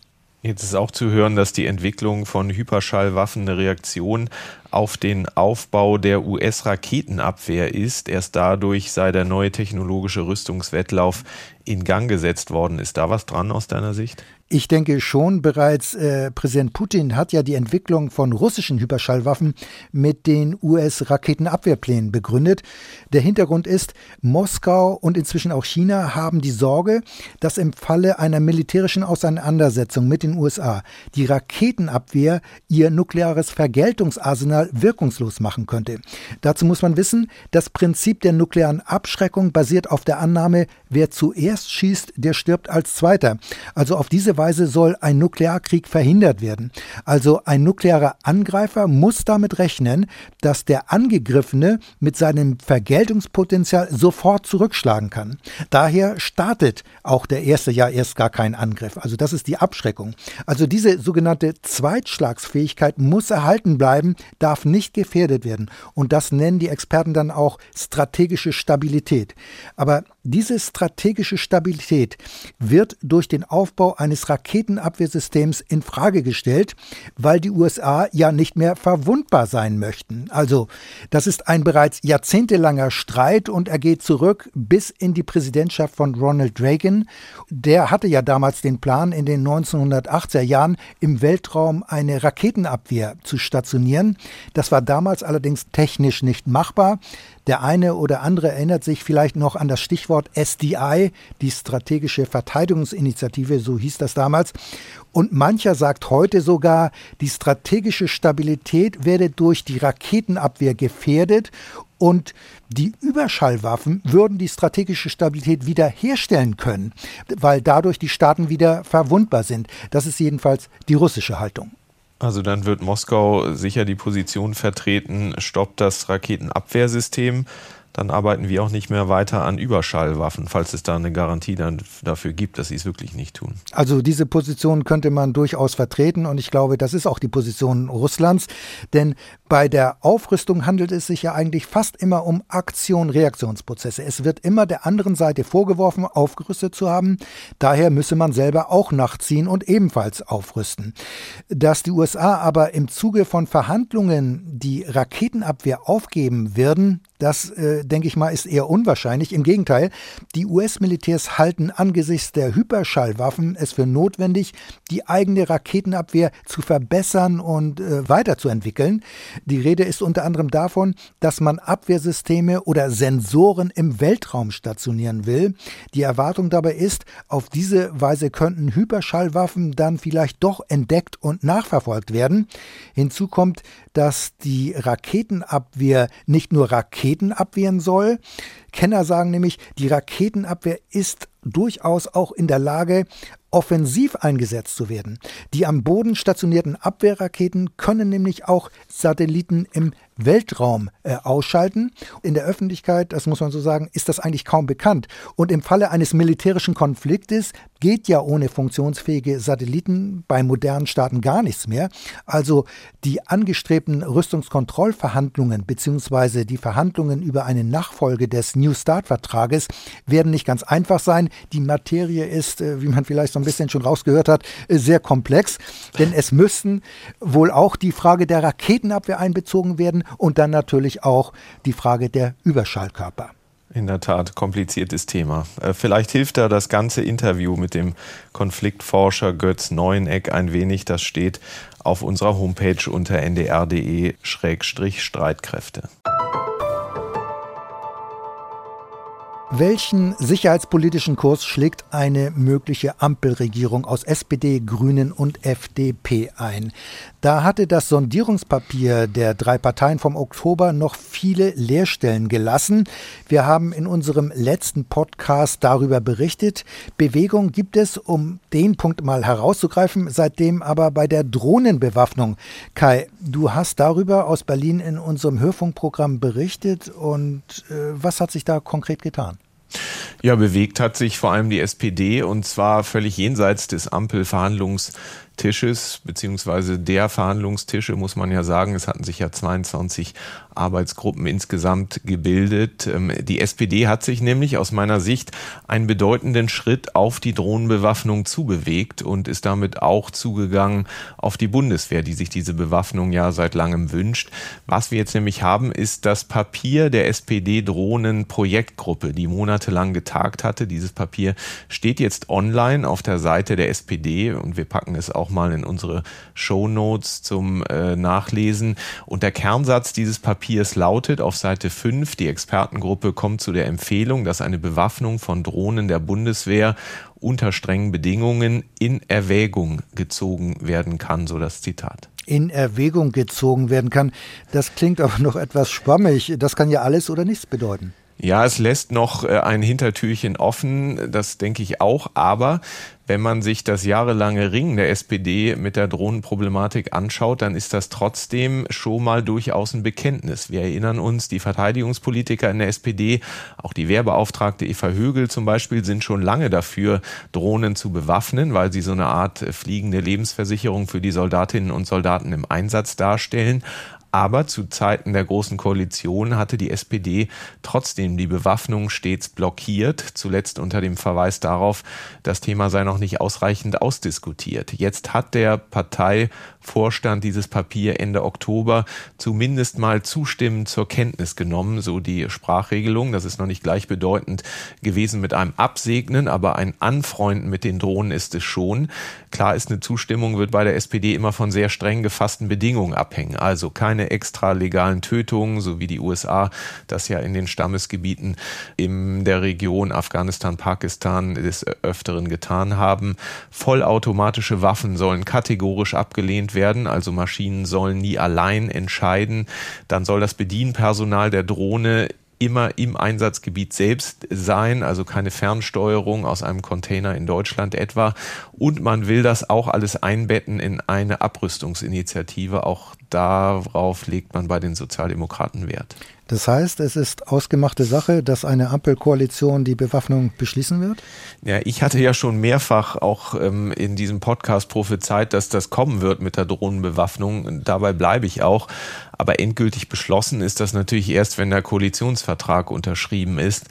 S4: Jetzt ist auch zu hören, dass die Entwicklung von Hyperschallwaffen eine Reaktion auf den Aufbau der US-Raketenabwehr ist. Erst dadurch sei der neue technologische Rüstungswettlauf in Gang gesetzt worden. Ist da was dran aus deiner Sicht?
S3: Ich denke schon, bereits äh, Präsident Putin hat ja die Entwicklung von russischen Hyperschallwaffen mit den US-Raketenabwehrplänen begründet. Der Hintergrund ist, Moskau und inzwischen auch China haben die Sorge, dass im Falle einer militärischen Auseinandersetzung mit den USA die Raketenabwehr ihr nukleares Vergeltungsarsenal wirkungslos machen könnte. Dazu muss man wissen, das Prinzip der nuklearen Abschreckung basiert auf der Annahme, wer zuerst schießt, der stirbt als Zweiter. Also auf diese Weise soll ein Nuklearkrieg verhindert werden. Also ein nuklearer Angreifer muss damit rechnen, dass der Angegriffene mit seinem Vergeltungspotenzial sofort zurückschlagen kann. Daher startet auch der erste ja erst gar keinen Angriff. Also das ist die Abschreckung. Also diese sogenannte Zweitschlagsfähigkeit muss erhalten bleiben. Da darf nicht gefährdet werden. Und das nennen die Experten dann auch strategische Stabilität. Aber diese strategische Stabilität wird durch den Aufbau eines Raketenabwehrsystems in Frage gestellt, weil die USA ja nicht mehr verwundbar sein möchten. Also, das ist ein bereits jahrzehntelanger Streit und er geht zurück bis in die Präsidentschaft von Ronald Reagan. Der hatte ja damals den Plan, in den 1980er Jahren im Weltraum eine Raketenabwehr zu stationieren. Das war damals allerdings technisch nicht machbar. Der eine oder andere erinnert sich vielleicht noch an das Stichwort SDI, die strategische Verteidigungsinitiative, so hieß das damals. Und mancher sagt heute sogar, die strategische Stabilität werde durch die Raketenabwehr gefährdet und die Überschallwaffen würden die strategische Stabilität wieder herstellen können, weil dadurch die Staaten wieder verwundbar sind. Das ist jedenfalls die russische Haltung.
S4: Also dann wird Moskau sicher die Position vertreten, stoppt das Raketenabwehrsystem dann arbeiten wir auch nicht mehr weiter an Überschallwaffen, falls es da eine Garantie dann dafür gibt, dass sie es wirklich nicht tun.
S3: Also diese Position könnte man durchaus vertreten und ich glaube, das ist auch die Position Russlands, denn bei der Aufrüstung handelt es sich ja eigentlich fast immer um Aktion-Reaktionsprozesse. Es wird immer der anderen Seite vorgeworfen, aufgerüstet zu haben. Daher müsse man selber auch nachziehen und ebenfalls aufrüsten. Dass die USA aber im Zuge von Verhandlungen die Raketenabwehr aufgeben werden, das, äh, denke ich mal, ist eher unwahrscheinlich. Im Gegenteil, die US-Militärs halten angesichts der Hyperschallwaffen es für notwendig, die eigene Raketenabwehr zu verbessern und äh, weiterzuentwickeln. Die Rede ist unter anderem davon, dass man Abwehrsysteme oder Sensoren im Weltraum stationieren will. Die Erwartung dabei ist, auf diese Weise könnten Hyperschallwaffen dann vielleicht doch entdeckt und nachverfolgt werden. Hinzu kommt, dass die Raketenabwehr nicht nur Raketen abwehren soll. Kenner sagen nämlich, die Raketenabwehr ist durchaus auch in der Lage, offensiv eingesetzt zu werden. Die am Boden stationierten Abwehrraketen können nämlich auch Satelliten im Weltraum äh, ausschalten. In der Öffentlichkeit, das muss man so sagen, ist das eigentlich kaum bekannt. Und im Falle eines militärischen Konfliktes geht ja ohne funktionsfähige Satelliten bei modernen Staaten gar nichts mehr. Also die angestrebten Rüstungskontrollverhandlungen bzw. die Verhandlungen über eine Nachfolge des New Start-Vertrages werden nicht ganz einfach sein. Die Materie ist, äh, wie man vielleicht so ein bisschen schon rausgehört hat, äh, sehr komplex, denn es müssten wohl auch die Frage der Raketenabwehr einbezogen werden und dann natürlich auch die Frage der Überschallkörper.
S4: In der Tat, kompliziertes Thema. Äh, vielleicht hilft da das ganze Interview mit dem Konfliktforscher Götz Neueneck ein wenig. Das steht auf unserer Homepage unter ndr.de-streitkräfte.
S3: Welchen sicherheitspolitischen Kurs schlägt eine mögliche Ampelregierung aus SPD, Grünen und FDP ein? Da hatte das Sondierungspapier der drei Parteien vom Oktober noch viele Leerstellen gelassen. Wir haben in unserem letzten Podcast darüber berichtet. Bewegung gibt es, um den Punkt mal herauszugreifen, seitdem aber bei der Drohnenbewaffnung. Kai, du hast darüber aus Berlin in unserem Hörfunkprogramm berichtet und äh, was hat sich da konkret getan?
S4: Ja, bewegt hat sich vor allem die SPD und zwar völlig jenseits des Ampelverhandlungs Tisches, beziehungsweise der Verhandlungstische, muss man ja sagen. Es hatten sich ja 22 Arbeitsgruppen insgesamt gebildet. Ähm, die SPD hat sich nämlich aus meiner Sicht einen bedeutenden Schritt auf die Drohnenbewaffnung zubewegt und ist damit auch zugegangen auf die Bundeswehr, die sich diese Bewaffnung ja seit langem wünscht. Was wir jetzt nämlich haben, ist das Papier der SPD-Drohnen-Projektgruppe, die monatelang getagt hatte. Dieses Papier steht jetzt online auf der Seite der SPD und wir packen es auch mal in unsere Show Notes zum äh, Nachlesen. Und der Kernsatz dieses Papiers lautet auf Seite 5, die Expertengruppe kommt zu der Empfehlung, dass eine Bewaffnung von Drohnen der Bundeswehr unter strengen Bedingungen in Erwägung gezogen werden kann, so das Zitat
S3: in Erwägung gezogen werden kann. Das klingt aber noch etwas schwammig. Das kann ja alles oder nichts bedeuten.
S4: Ja, es lässt noch äh, ein Hintertürchen offen, das denke ich auch. Aber wenn man sich das jahrelange Ringen der SPD mit der Drohnenproblematik anschaut, dann ist das trotzdem schon mal durchaus ein Bekenntnis. Wir erinnern uns, die Verteidigungspolitiker in der SPD, auch die Wehrbeauftragte Eva Högel zum Beispiel, sind schon lange dafür, Drohnen zu bewaffnen, weil sie so eine Art fliegende Lebensversicherung für die Soldatinnen und Soldaten im Einsatz darstellen. Aber zu Zeiten der Großen Koalition hatte die SPD trotzdem die Bewaffnung stets blockiert, zuletzt unter dem Verweis darauf, das Thema sei noch nicht ausreichend ausdiskutiert. Jetzt hat der Parteivorstand dieses Papier Ende Oktober zumindest mal zustimmend zur Kenntnis genommen, so die Sprachregelung. Das ist noch nicht gleichbedeutend gewesen mit einem Absegnen, aber ein Anfreunden mit den Drohnen ist es schon. Klar ist, eine Zustimmung wird bei der SPD immer von sehr streng gefassten Bedingungen abhängen. Also keine keine extra legalen Tötungen, so wie die USA das ja in den Stammesgebieten in der Region Afghanistan, Pakistan des Öfteren getan haben. Vollautomatische Waffen sollen kategorisch abgelehnt werden, also Maschinen sollen nie allein entscheiden. Dann soll das Bedienpersonal der Drohne immer im Einsatzgebiet selbst sein, also keine Fernsteuerung aus einem Container in Deutschland etwa. Und man will das auch alles einbetten in eine Abrüstungsinitiative. Auch darauf legt man bei den Sozialdemokraten Wert.
S3: Das heißt, es ist ausgemachte Sache, dass eine Ampelkoalition die Bewaffnung beschließen wird?
S4: Ja, ich hatte ja schon mehrfach auch ähm, in diesem Podcast prophezeit, dass das kommen wird mit der Drohnenbewaffnung. Dabei bleibe ich auch. Aber endgültig beschlossen ist das natürlich erst, wenn der Koalitionsvertrag unterschrieben ist.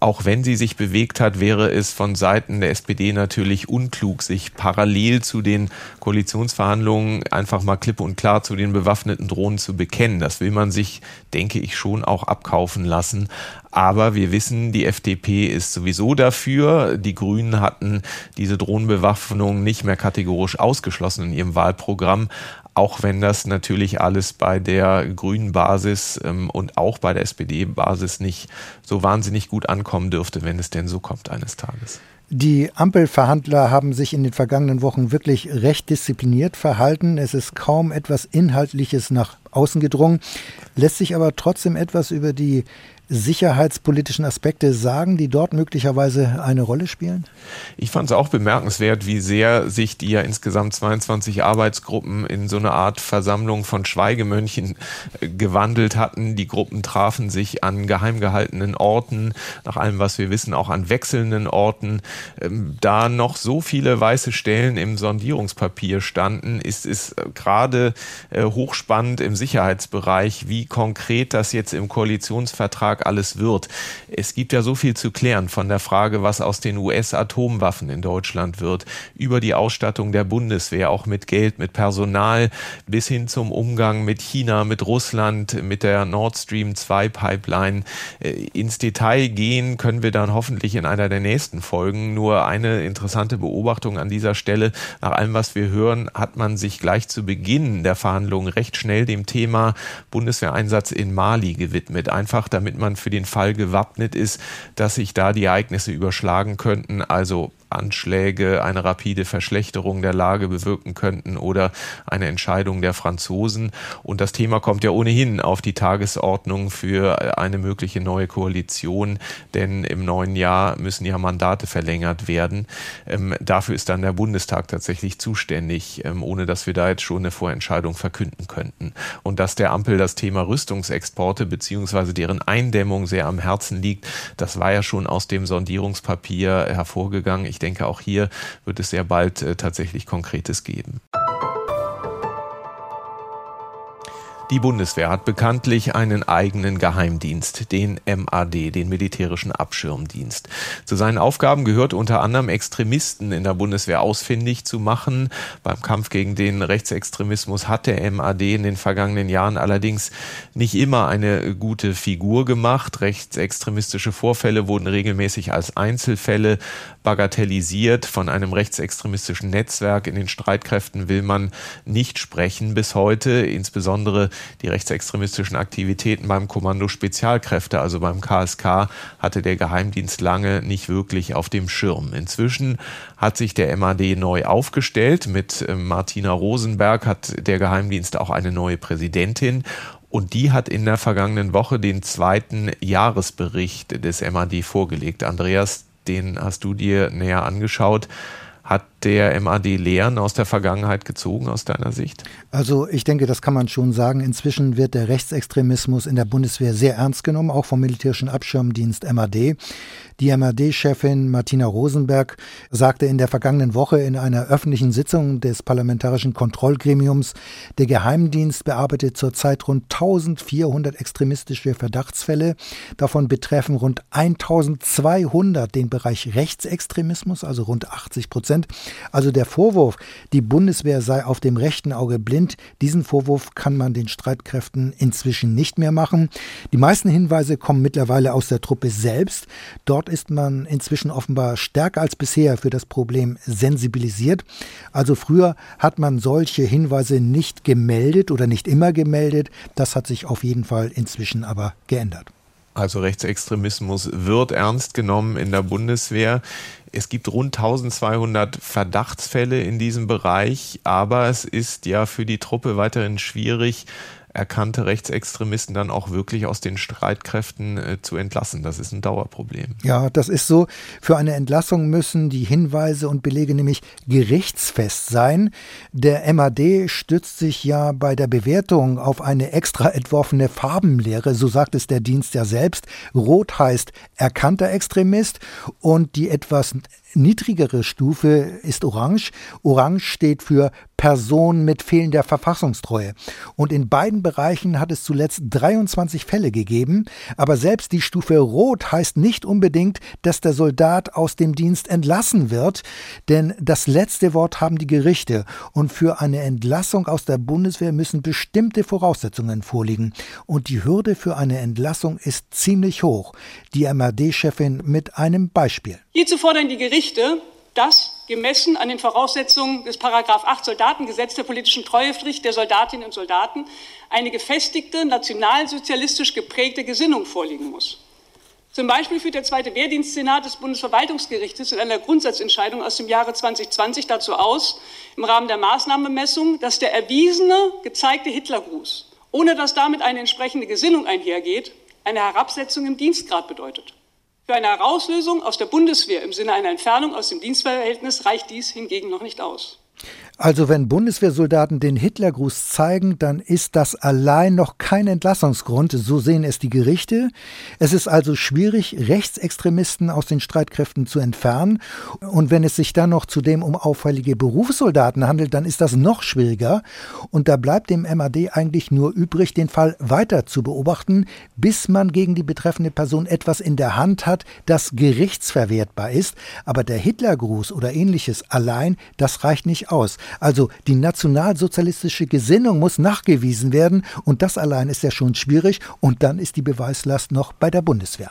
S4: Auch wenn sie sich bewegt hat, wäre es von Seiten der SPD natürlich unklug, sich parallel zu den Koalitionsverhandlungen einfach mal klipp und klar zu den bewaffneten Drohnen zu bekennen. Das will man sich, denke ich, schon auch abkaufen lassen. Aber wir wissen, die FDP ist sowieso dafür. Die Grünen hatten diese Drohnenbewaffnung nicht mehr kategorisch ausgeschlossen in ihrem Wahlprogramm auch wenn das natürlich alles bei der grünen Basis ähm, und auch bei der SPD-Basis nicht so wahnsinnig gut ankommen dürfte, wenn es denn so kommt eines Tages.
S3: Die Ampelverhandler haben sich in den vergangenen Wochen wirklich recht diszipliniert verhalten. Es ist kaum etwas Inhaltliches nach außen gedrungen, lässt sich aber trotzdem etwas über die sicherheitspolitischen Aspekte sagen, die dort möglicherweise eine Rolle spielen?
S4: Ich fand es auch bemerkenswert, wie sehr sich die ja insgesamt 22 Arbeitsgruppen in so eine Art Versammlung von Schweigemönchen äh, gewandelt hatten. Die Gruppen trafen sich an geheim gehaltenen Orten, nach allem, was wir wissen, auch an wechselnden Orten. Ähm, da noch so viele weiße Stellen im Sondierungspapier standen, ist es äh, gerade äh, hochspannend im Sicherheitsbereich, wie konkret das jetzt im Koalitionsvertrag Tag alles wird. Es gibt ja so viel zu klären von der Frage, was aus den US-Atomwaffen in Deutschland wird, über die Ausstattung der Bundeswehr, auch mit Geld, mit Personal, bis hin zum Umgang mit China, mit Russland, mit der Nord Stream 2 Pipeline. Äh, ins Detail gehen können wir dann hoffentlich in einer der nächsten Folgen. Nur eine interessante Beobachtung an dieser Stelle. Nach allem, was wir hören, hat man sich gleich zu Beginn der Verhandlungen recht schnell dem Thema Bundeswehreinsatz in Mali gewidmet. Einfach damit man man für den Fall gewappnet ist, dass sich da die Ereignisse überschlagen könnten. Also Anschläge eine rapide Verschlechterung der Lage bewirken könnten oder eine Entscheidung der Franzosen. Und das Thema kommt ja ohnehin auf die Tagesordnung für eine mögliche neue Koalition, denn im neuen Jahr müssen ja Mandate verlängert werden. Ähm, dafür ist dann der Bundestag tatsächlich zuständig, ähm, ohne dass wir da jetzt schon eine Vorentscheidung verkünden könnten. Und dass der Ampel das Thema Rüstungsexporte beziehungsweise deren Eindämmung sehr am Herzen liegt, das war ja schon aus dem Sondierungspapier hervorgegangen. Ich denke, auch hier wird es sehr bald äh, tatsächlich Konkretes geben. Die Bundeswehr hat bekanntlich einen eigenen Geheimdienst, den MAD, den militärischen Abschirmdienst. Zu seinen Aufgaben gehört unter anderem Extremisten in der Bundeswehr ausfindig zu machen. Beim Kampf gegen den Rechtsextremismus hat der MAD in den vergangenen Jahren allerdings nicht immer eine gute Figur gemacht. Rechtsextremistische Vorfälle wurden regelmäßig als Einzelfälle bagatellisiert. Von einem rechtsextremistischen Netzwerk in den Streitkräften will man nicht sprechen bis heute, insbesondere die rechtsextremistischen Aktivitäten beim Kommando Spezialkräfte, also beim KSK, hatte der Geheimdienst lange nicht wirklich auf dem Schirm. Inzwischen hat sich der MAD neu aufgestellt. Mit ähm, Martina Rosenberg hat der Geheimdienst auch eine neue Präsidentin und die hat in der vergangenen Woche den zweiten Jahresbericht des MAD vorgelegt. Andreas, den hast du dir näher angeschaut. Hat der MAD Lehren aus der Vergangenheit gezogen aus deiner Sicht?
S3: Also ich denke, das kann man schon sagen. Inzwischen wird der Rechtsextremismus in der Bundeswehr sehr ernst genommen, auch vom militärischen Abschirmdienst MAD. Die MAD-Chefin Martina Rosenberg sagte in der vergangenen Woche in einer öffentlichen Sitzung des Parlamentarischen Kontrollgremiums, der Geheimdienst bearbeitet zurzeit rund 1400 extremistische Verdachtsfälle. Davon betreffen rund 1200 den Bereich Rechtsextremismus, also rund 80 Prozent. Also der Vorwurf, die Bundeswehr sei auf dem rechten Auge blind, diesen Vorwurf kann man den Streitkräften inzwischen nicht mehr machen. Die meisten Hinweise kommen mittlerweile aus der Truppe selbst. Dort Dort ist man inzwischen offenbar stärker als bisher für das Problem sensibilisiert. Also früher hat man solche Hinweise nicht gemeldet oder nicht immer gemeldet. Das hat sich auf jeden Fall inzwischen aber geändert.
S4: Also Rechtsextremismus wird ernst genommen in der Bundeswehr. Es gibt rund 1200 Verdachtsfälle in diesem Bereich, aber es ist ja für die Truppe weiterhin schwierig, erkannte Rechtsextremisten dann auch wirklich aus den Streitkräften äh, zu entlassen. Das ist ein Dauerproblem.
S3: Ja, das ist so. Für eine Entlassung müssen die Hinweise und Belege nämlich gerichtsfest sein. Der MAD stützt sich ja bei der Bewertung auf eine extra entworfene Farbenlehre, so sagt es der Dienst ja selbst. Rot heißt erkannter Extremist und die etwas niedrigere Stufe ist Orange. Orange steht für Person mit fehlender Verfassungstreue. Und in beiden Bereichen hat es zuletzt 23 Fälle gegeben. Aber selbst die Stufe Rot heißt nicht unbedingt, dass der Soldat aus dem Dienst entlassen wird. Denn das letzte Wort haben die Gerichte. Und für eine Entlassung aus der Bundeswehr müssen bestimmte Voraussetzungen vorliegen. Und die Hürde für eine Entlassung ist ziemlich hoch. Die MAD-Chefin mit einem Beispiel.
S10: Hierzu fordern die Gerichte, dass gemessen an den Voraussetzungen des Paragraph 8 Soldatengesetz der politischen Treuepflicht der Soldatinnen und Soldaten eine gefestigte, nationalsozialistisch geprägte Gesinnung vorliegen muss. Zum Beispiel führt der zweite Wehrdienstsenat des Bundesverwaltungsgerichtes in einer Grundsatzentscheidung aus dem Jahre 2020 dazu aus, im Rahmen der Maßnahmemessung, dass der erwiesene, gezeigte Hitlergruß, ohne dass damit eine entsprechende Gesinnung einhergeht, eine Herabsetzung im Dienstgrad bedeutet. Für eine Herauslösung aus der Bundeswehr im Sinne einer Entfernung aus dem Dienstverhältnis reicht dies hingegen noch nicht aus.
S3: Also wenn Bundeswehrsoldaten den Hitlergruß zeigen, dann ist das allein noch kein Entlassungsgrund, so sehen es die Gerichte. Es ist also schwierig, Rechtsextremisten aus den Streitkräften zu entfernen. Und wenn es sich dann noch zudem um auffällige Berufssoldaten handelt, dann ist das noch schwieriger. Und da bleibt dem MAD eigentlich nur übrig, den Fall weiter zu beobachten, bis man gegen die betreffende Person etwas in der Hand hat, das gerichtsverwertbar ist. Aber der Hitlergruß oder ähnliches allein, das reicht nicht aus. Also die nationalsozialistische Gesinnung muss nachgewiesen werden und das allein ist ja schon schwierig und dann ist die Beweislast noch bei der Bundeswehr.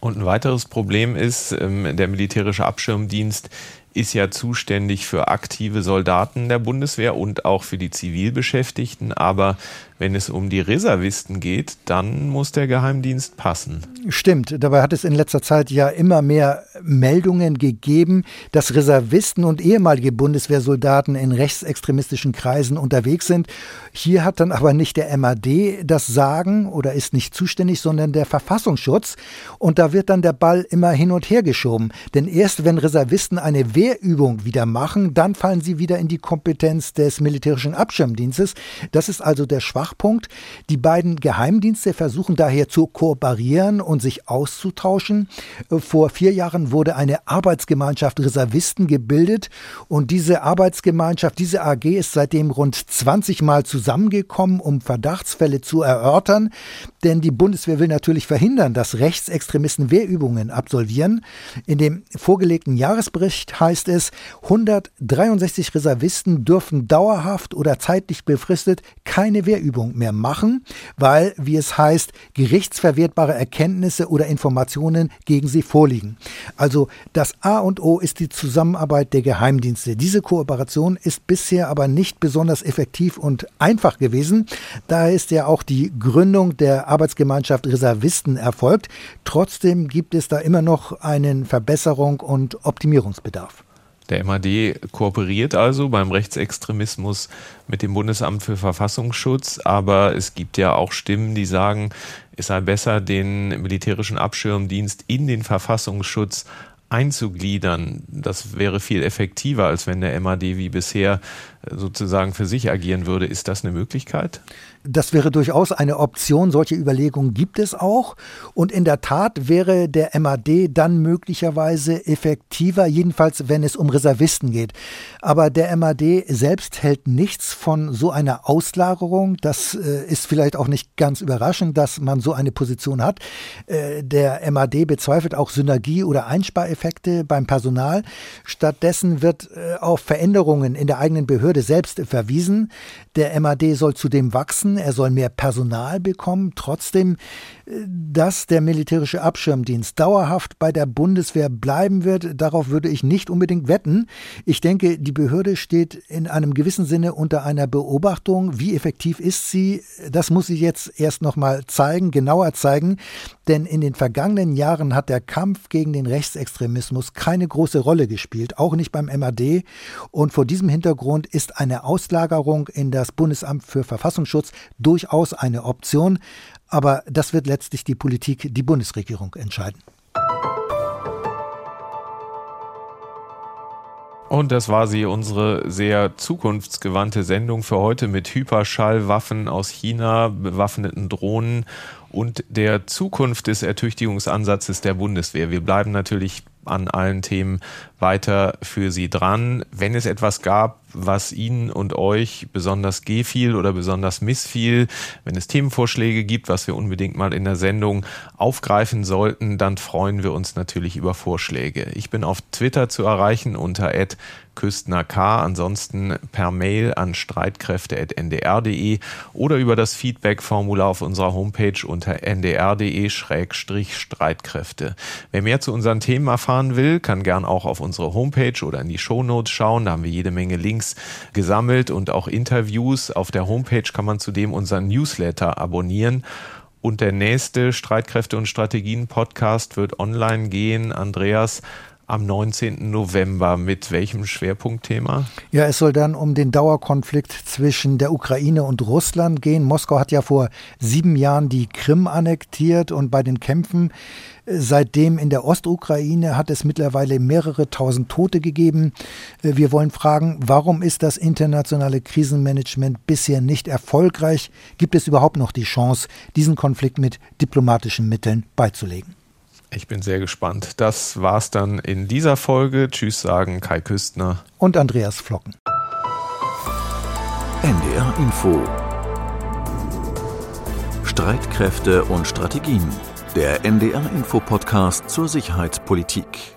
S4: Und ein weiteres Problem ist, ähm, der militärische Abschirmdienst ist ja zuständig für aktive Soldaten der Bundeswehr und auch für die Zivilbeschäftigten. Aber wenn es um die Reservisten geht, dann muss der Geheimdienst passen.
S3: Stimmt. Dabei hat es in letzter Zeit ja immer mehr Meldungen gegeben, dass Reservisten und ehemalige Bundeswehrsoldaten in rechtsextremistischen Kreisen unterwegs sind. Hier hat dann aber nicht der MAD das Sagen oder ist nicht zuständig, sondern der Verfassungsschutz. Und da wird dann der Ball immer hin und her geschoben. Denn erst wenn Reservisten eine Wehrübung wieder machen, dann fallen sie wieder in die Kompetenz des militärischen Abschirmdienstes. Das ist also der Schwach Schwachpunkt. Die beiden Geheimdienste versuchen daher zu kooperieren und sich auszutauschen. Vor vier Jahren wurde eine Arbeitsgemeinschaft Reservisten gebildet und diese Arbeitsgemeinschaft, diese AG ist seitdem rund 20 Mal zusammengekommen, um Verdachtsfälle zu erörtern. Denn die Bundeswehr will natürlich verhindern, dass Rechtsextremisten Wehrübungen absolvieren. In dem vorgelegten Jahresbericht heißt es, 163 Reservisten dürfen dauerhaft oder zeitlich befristet keine Ausübung mehr machen, weil, wie es heißt, gerichtsverwertbare Erkenntnisse oder Informationen gegen sie vorliegen. Also das A und O ist die Zusammenarbeit der Geheimdienste. Diese Kooperation ist bisher aber nicht besonders effektiv und einfach gewesen. Daher ist ja auch die Gründung der Arbeitsgemeinschaft Reservisten erfolgt. Trotzdem gibt es da immer noch einen Verbesserung und Optimierungsbedarf.
S4: Der MAD kooperiert also beim Rechtsextremismus mit dem Bundesamt für Verfassungsschutz, aber es gibt ja auch Stimmen, die sagen, es sei besser, den militärischen Abschirmdienst in den Verfassungsschutz einzugliedern. Das wäre viel effektiver, als wenn der MAD wie bisher sozusagen für sich agieren würde. Ist das eine Möglichkeit?
S3: Das wäre durchaus eine Option. Solche Überlegungen gibt es auch. Und in der Tat wäre der MAD dann möglicherweise effektiver, jedenfalls wenn es um Reservisten geht. Aber der MAD selbst hält nichts von so einer Auslagerung. Das äh, ist vielleicht auch nicht ganz überraschend, dass man so eine Position hat. Äh, der MAD bezweifelt auch Synergie- oder Einspareffekte beim Personal. Stattdessen wird äh, auf Veränderungen in der eigenen Behörde Behörde selbst verwiesen. Der MAD soll zudem wachsen, er soll mehr Personal bekommen. Trotzdem, dass der militärische Abschirmdienst dauerhaft bei der Bundeswehr bleiben wird, darauf würde ich nicht unbedingt wetten. Ich denke, die Behörde steht in einem gewissen Sinne unter einer Beobachtung. Wie effektiv ist sie? Das muss sie jetzt erst noch mal zeigen, genauer zeigen. Denn in den vergangenen Jahren hat der Kampf gegen den Rechtsextremismus keine große Rolle gespielt, auch nicht beim MAD. Und vor diesem Hintergrund ist eine Auslagerung in das Bundesamt für Verfassungsschutz durchaus eine Option. Aber das wird letztlich die Politik, die Bundesregierung entscheiden.
S4: Und das war sie, unsere sehr zukunftsgewandte Sendung für heute mit Hyperschallwaffen aus China, bewaffneten Drohnen und der Zukunft des Ertüchtigungsansatzes der Bundeswehr. Wir bleiben natürlich an allen Themen weiter für Sie dran. Wenn es etwas gab, was Ihnen und euch besonders gefiel oder besonders missfiel, wenn es Themenvorschläge gibt, was wir unbedingt mal in der Sendung aufgreifen sollten, dann freuen wir uns natürlich über Vorschläge. Ich bin auf Twitter zu erreichen unter Küstner K. Ansonsten per Mail an streitkräfte.ndr.de oder über das Feedback-Formular auf unserer Homepage unter ndr.de-streitkräfte. Wer mehr zu unseren Themen erfahren will, kann gern auch auf unsere Homepage oder in die Shownotes schauen. Da haben wir jede Menge Links gesammelt und auch Interviews. Auf der Homepage kann man zudem unseren Newsletter abonnieren. Und der nächste Streitkräfte und Strategien Podcast wird online gehen. Andreas, am 19. November. Mit welchem Schwerpunktthema?
S3: Ja, es soll dann um den Dauerkonflikt zwischen der Ukraine und Russland gehen. Moskau hat ja vor sieben Jahren die Krim annektiert und bei den Kämpfen seitdem in der Ostukraine hat es mittlerweile mehrere tausend Tote gegeben. Äh, wir wollen fragen, warum ist das internationale Krisenmanagement bisher nicht erfolgreich? Gibt es überhaupt noch die Chance, diesen Konflikt mit diplomatischen Mitteln beizulegen?
S4: Ich bin sehr gespannt. Das war's dann in dieser Folge. Tschüss sagen Kai Küstner
S3: und Andreas Flocken.
S2: NDR Info Streitkräfte und Strategien. Der NDR Info Podcast zur Sicherheitspolitik.